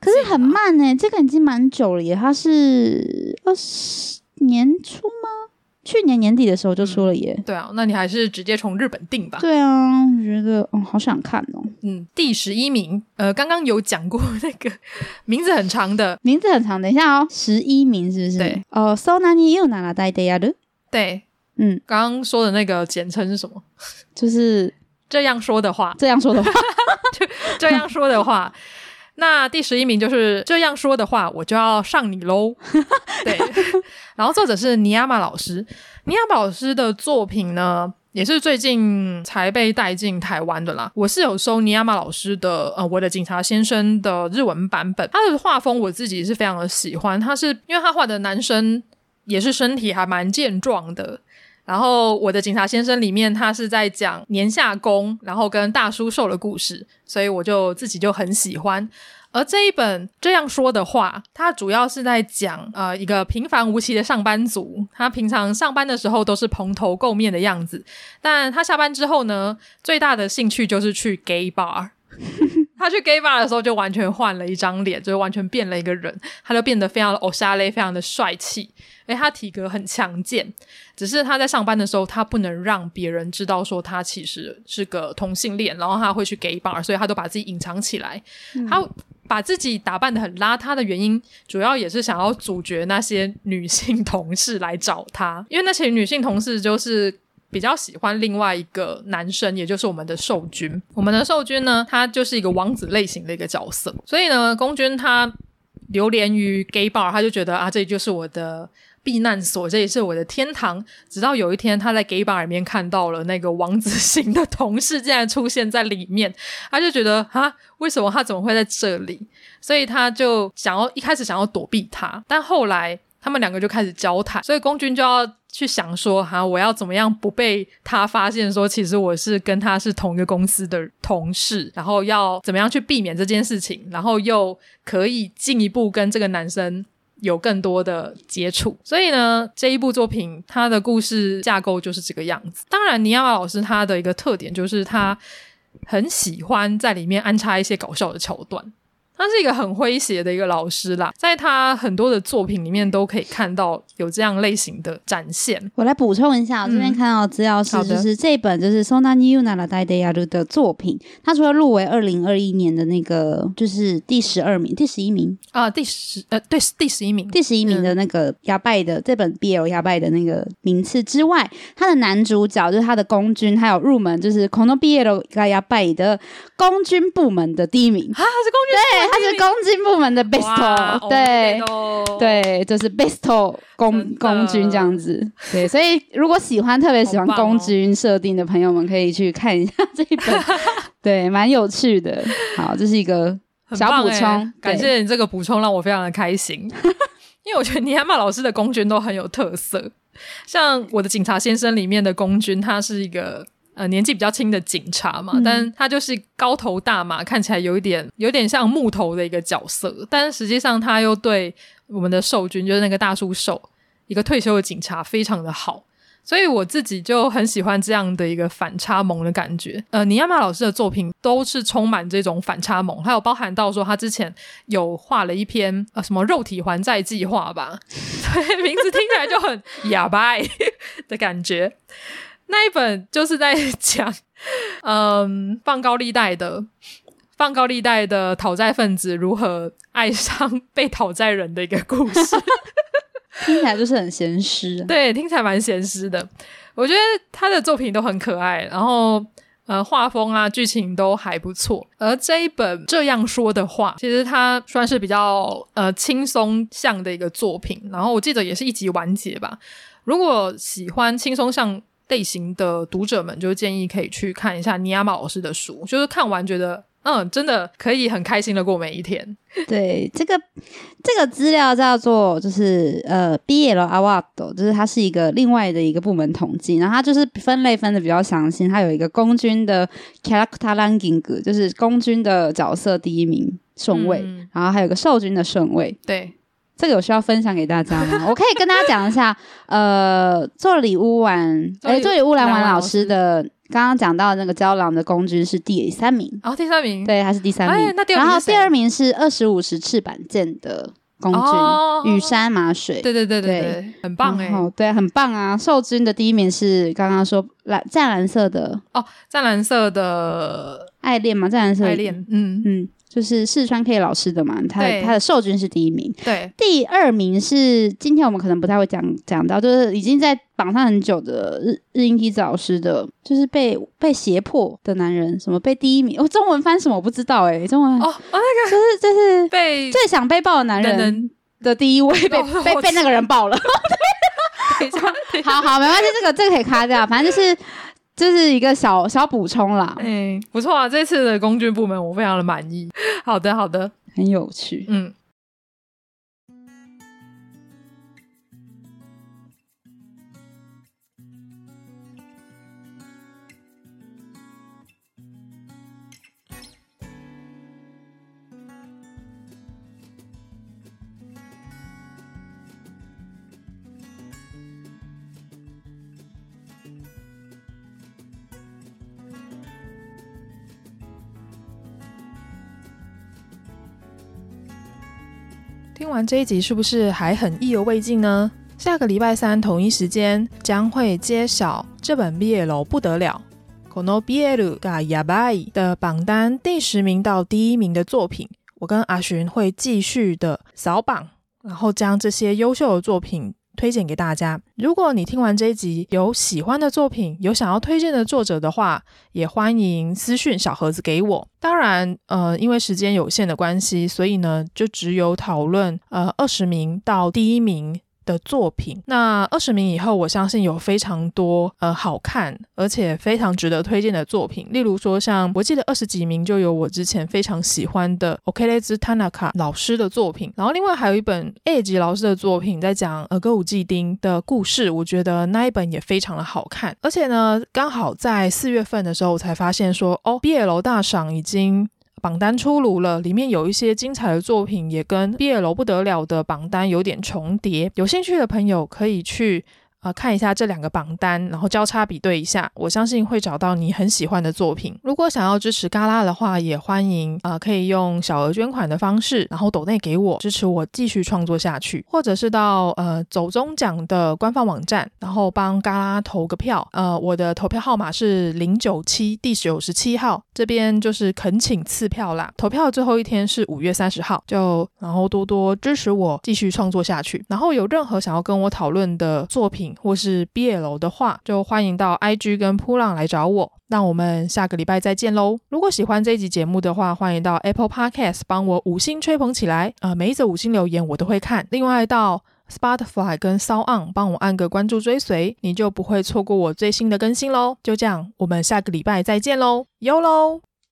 可是很慢呢、欸，这个已经蛮久了耶，他是二十年初吗？去年年底的时候就出了耶，嗯，对啊，那你还是直接从日本订吧。对啊，我觉得哦，好想看哦。嗯，第十一名，呃，刚刚有讲过那个名字很长的，名字很长，等一下哦，十一名是不是？对，哦，そんなに言うなら大体やる。对，嗯，刚刚说的那个简称是什么？就是这样说的话，这样说的话，就这样说的话。 那第十一名就是这样说的话，我就要上你喽。对，然后作者是尼亚玛老师，尼亚玛老师的作品呢，也是最近才被带进台湾的啦。我是有收尼亚马老师的呃，我的警察先生的日文版本，他的画风我自己是非常的喜欢。他是因为他画的男生也是身体还蛮健壮的。然后我的警察先生里面，他是在讲年下攻，然后跟大叔兽的故事，所以我就自己就很喜欢。而这一本这样说的话，它主要是在讲呃一个平凡无奇的上班族，他平常上班的时候都是蓬头垢面的样子，但他下班之后呢，最大的兴趣就是去 gay bar。他去 gay bar 的时候，就完全换了一张脸，就完全变了一个人，他就变得非常的欧沙雷，非常的帅气。诶，他体格很强健，只是他在上班的时候，他不能让别人知道说他其实是个同性恋，然后他会去 gay bar，所以他都把自己隐藏起来。嗯、他把自己打扮的很邋遢的原因，主要也是想要阻绝那些女性同事来找他，因为那些女性同事就是比较喜欢另外一个男生，也就是我们的受君。我们的受君呢，他就是一个王子类型的一个角色，所以呢，公君他流连于 gay bar，他就觉得啊，这就是我的。避难所，这也是我的天堂。直到有一天，他在 gay bar 里面看到了那个王子型的同事，竟然出现在里面，他就觉得啊，为什么他怎么会在这里？所以他就想要一开始想要躲避他，但后来他们两个就开始交谈，所以公君就要去想说，哈、我要怎么样不被他发现？说其实我是跟他是同一个公司的同事，然后要怎么样去避免这件事情，然后又可以进一步跟这个男生。有更多的接触，所以呢，这一部作品它的故事架构就是这个样子。当然，尼亚老师他的一个特点就是他很喜欢在里面安插一些搞笑的桥段。他是一个很诙谐的一个老师啦，在他很多的作品里面都可以看到有这样类型的展现。我来补充一下，我这边看到资料是，嗯、就是这本就是そんなに言うなら大体やる的作品，他除了入围二零二一年的那个就是第十二名、第十一名啊，第十呃对第十一名、第十一名的那个牙拜的、嗯、这本 BL 牙拜的那个名次之外，他的男主角就是他的公君，还有入门就是この BL が牙拜的公君部门的第一名啊，是公君对。 他是公斤部门的 best，对对，就是 best 公公军这样子，对，所以如果喜欢特别喜欢公军设定的朋友们，可以去看一下这一本，对，蛮有趣的。好，这是一个小补充，感谢你这个补充，让我非常的开心。因为我觉得尼亚马老师的公军都很有特色，像我的警察先生里面的公军，他是一个呃年纪比较轻的警察嘛，嗯、但他就是高头大马，看起来有一点有点像木头的一个角色，但实际上他又对我们的兽军，就是那个大叔兽，一个退休的警察，非常的好。所以我自己就很喜欢这样的一个反差萌的感觉。呃，尼亚马老师的作品都是充满这种反差萌，还有包含到说他之前有画了一篇呃什么肉体还债计划吧，对，名字听起来就很哑巴的感觉。那一本就是在 讲，嗯，放高利贷的放高利贷的讨债分子如何爱上被讨债人的一个故事。听起来就是很咸湿，对，听起来蛮闲诗的。我觉得他的作品都很可爱，然后呃，画风啊，剧情都还不错。而这一本这样说的话，其实它算是比较呃轻松向的一个作品。然后我记得也是一集完结吧。如果喜欢轻松向类型的读者们，就建议可以去看一下尼亚马老师的书，就是看完觉得。嗯，真的可以很开心的过每一天。对，这个这个资料叫做就是呃，BL Award，就是它是一个另外的一个部门统计，然后它就是分类分的比较详细。它有一个公军的 character ranking，就是公军的角色第一名顺位，嗯、然后还有个受军的顺位。对，这个有需要分享给大家吗？我可以跟大家讲一下，呃，做里乌丸，哎，做礼物兰玩老师的。刚刚讲到那个娇郎的公军是第三名，哦，第三名，对，他是第三名。哎、那第二名，然后第二名是二十五十翅膀剑的公军，哦、羽山马水，对对对对对，很棒哎，对，很棒啊。受军的第一名是刚刚说蓝湛蓝色的哦，湛蓝色的爱恋嘛，湛蓝色的爱恋，嗯嗯。就是四川 K 老师的嘛，他对。他的受军是第一名，对，第二名是今天我们可能不太会讲讲到，就是已经在榜上很久的日日英梯子老师的，就是被被胁迫的男人，什么被第一名，哦，中文翻什么我不知道哎、欸，中文哦哦那个就是就是 被最想被抱的男人的第一位被被被那个人抱了，好好没关系，这个这个可以卡掉，反正就是。这是一个小小补充啦，哎，不错啊！这次的工具部门我非常的满意。好的，好的，很有趣，嗯。听完这一集是不是还很意犹未尽呢？下个礼拜三同一时间将会揭晓这本 BL 不得了，この BL がやばい的榜单第十名到第一名的作品，我跟阿寻会继续的扫榜，然后将这些优秀的作品。 推荐给大家。如果你听完这一集有喜欢的作品，有想要推荐的作者的话，也欢迎私讯小盒子给我。当然，呃，因为时间有限的关系，所以呢，就只有讨论呃二十名到第一名的作品，那二十名以后，我相信有非常多呃好看而且非常值得推荐的作品。例如说，像我记得二十几名就有我之前非常喜欢的 Okelez Tanaka 老师的作品，然后另外还有一本 A 级老师的作品，在讲呃歌舞伎町的故事，我觉得那一本也非常的好看。而且呢，刚好在四月份的时候，我才发现说，哦，BL 大赏已经。榜单出炉了，里面有一些精彩的作品，也跟毕业楼不得了的榜单有点重叠。有兴趣的朋友可以去。呃，看一下这两个榜单，然后交叉比对一下，我相信会找到你很喜欢的作品。如果想要支持嘎拉的话，也欢迎呃，可以用小额捐款的方式，然后抖内给我支持我继续创作下去，或者是到呃走中奖的官方网站，然后帮嘎拉投个票。呃，我的投票号码是零九七第九十七号，这边就是恳请赐票啦。投票最后一天是五月三十号，就然后多多支持我继续创作下去。然后有任何想要跟我讨论的作品，或是 BL 的话，就欢迎到 IG 跟噗浪来找我。那我们下个礼拜再见喽！如果喜欢这一集节目的话，欢迎到 Apple Podcast 帮我五星吹捧起来。呃，每一则五星留言我都会看。另外到 Spotify 跟 Sound，帮我按个关注追随，你就不会错过我最新的更新喽。就这样，我们下个礼拜再见喽，哟喽！